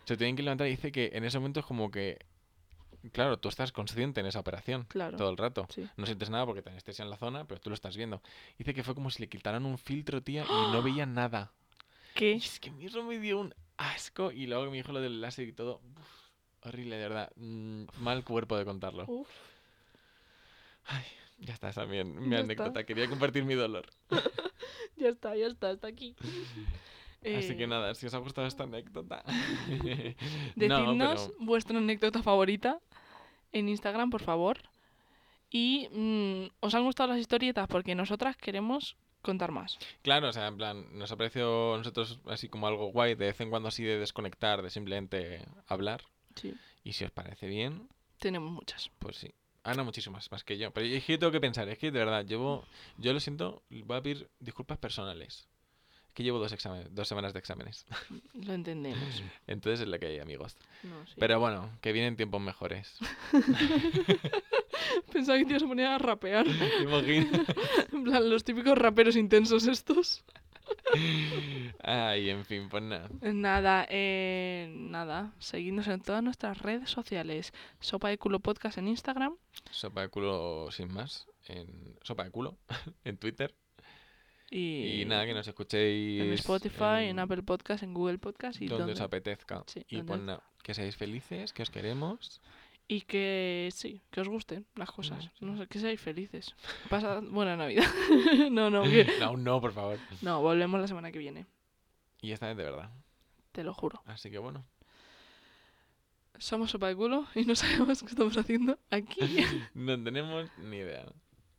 Se lo tienen que levantar y dice que en ese momento es como que. Claro, tú estás consciente en esa operación Claro. todo el rato. Sí. No sientes nada porque te anestesian la zona, pero tú lo estás viendo. Dice que fue como si le quitaran un filtro, tía, y no veía nada. Y ¿Qué? es que eso me dio un asco. Y luego que me dijo lo del láser y todo. uf, horrible, de verdad. Mm, mal cuerpo de contarlo. Uf. Ay, ya está, también mi Ya anécdota. está. Quería compartir mi dolor. Ya está, ya está, hasta aquí. Así que Eh, nada, si os ha gustado esta anécdota. Decidnos pero vuestra anécdota favorita en Instagram, por favor. Y mm, os han gustado las historietas porque nosotras queremos contar más. claro, o sea, en plan, nos ha parecido a nosotros así como algo guay de vez en cuando así de desconectar, de simplemente hablar. Sí. Y si os parece bien, Tenemos muchas. pues sí. Ana muchísimas más que yo. Pero es que yo tengo que pensar, es que de verdad, llevo. Yo lo siento, voy a pedir disculpas personales. Es que llevo dos exámenes, dos semanas de exámenes. Lo entendemos. Entonces es lo que hay, amigos. No, sí. Pero bueno, que vienen tiempos mejores. Pensaba que te ibas a poner a rapear. ¿Te imaginas? En plan, los típicos raperos intensos estos. Ay, en fin, pues nada. Nada, eh, nada. Seguidnos en todas nuestras redes sociales. Sopa de culo podcast en Instagram. Sopa de culo sin más. En sopa de culo en Twitter. Y, Y nada, que nos escuchéis. en Spotify, en, Apple Podcast, en Google Podcast y donde donde- os apetezca. Sí, y pues nada, que seáis felices, que os queremos. Y que sí, que os gusten las cosas. No sé, que seáis felices. Pasad buena Navidad. no, no, que- No, no, por favor. no, volvemos la semana que viene. Y esta vez de verdad. Te lo juro. Así que bueno. Somos sopa de culo y no sabemos qué estamos haciendo aquí. No tenemos ni idea.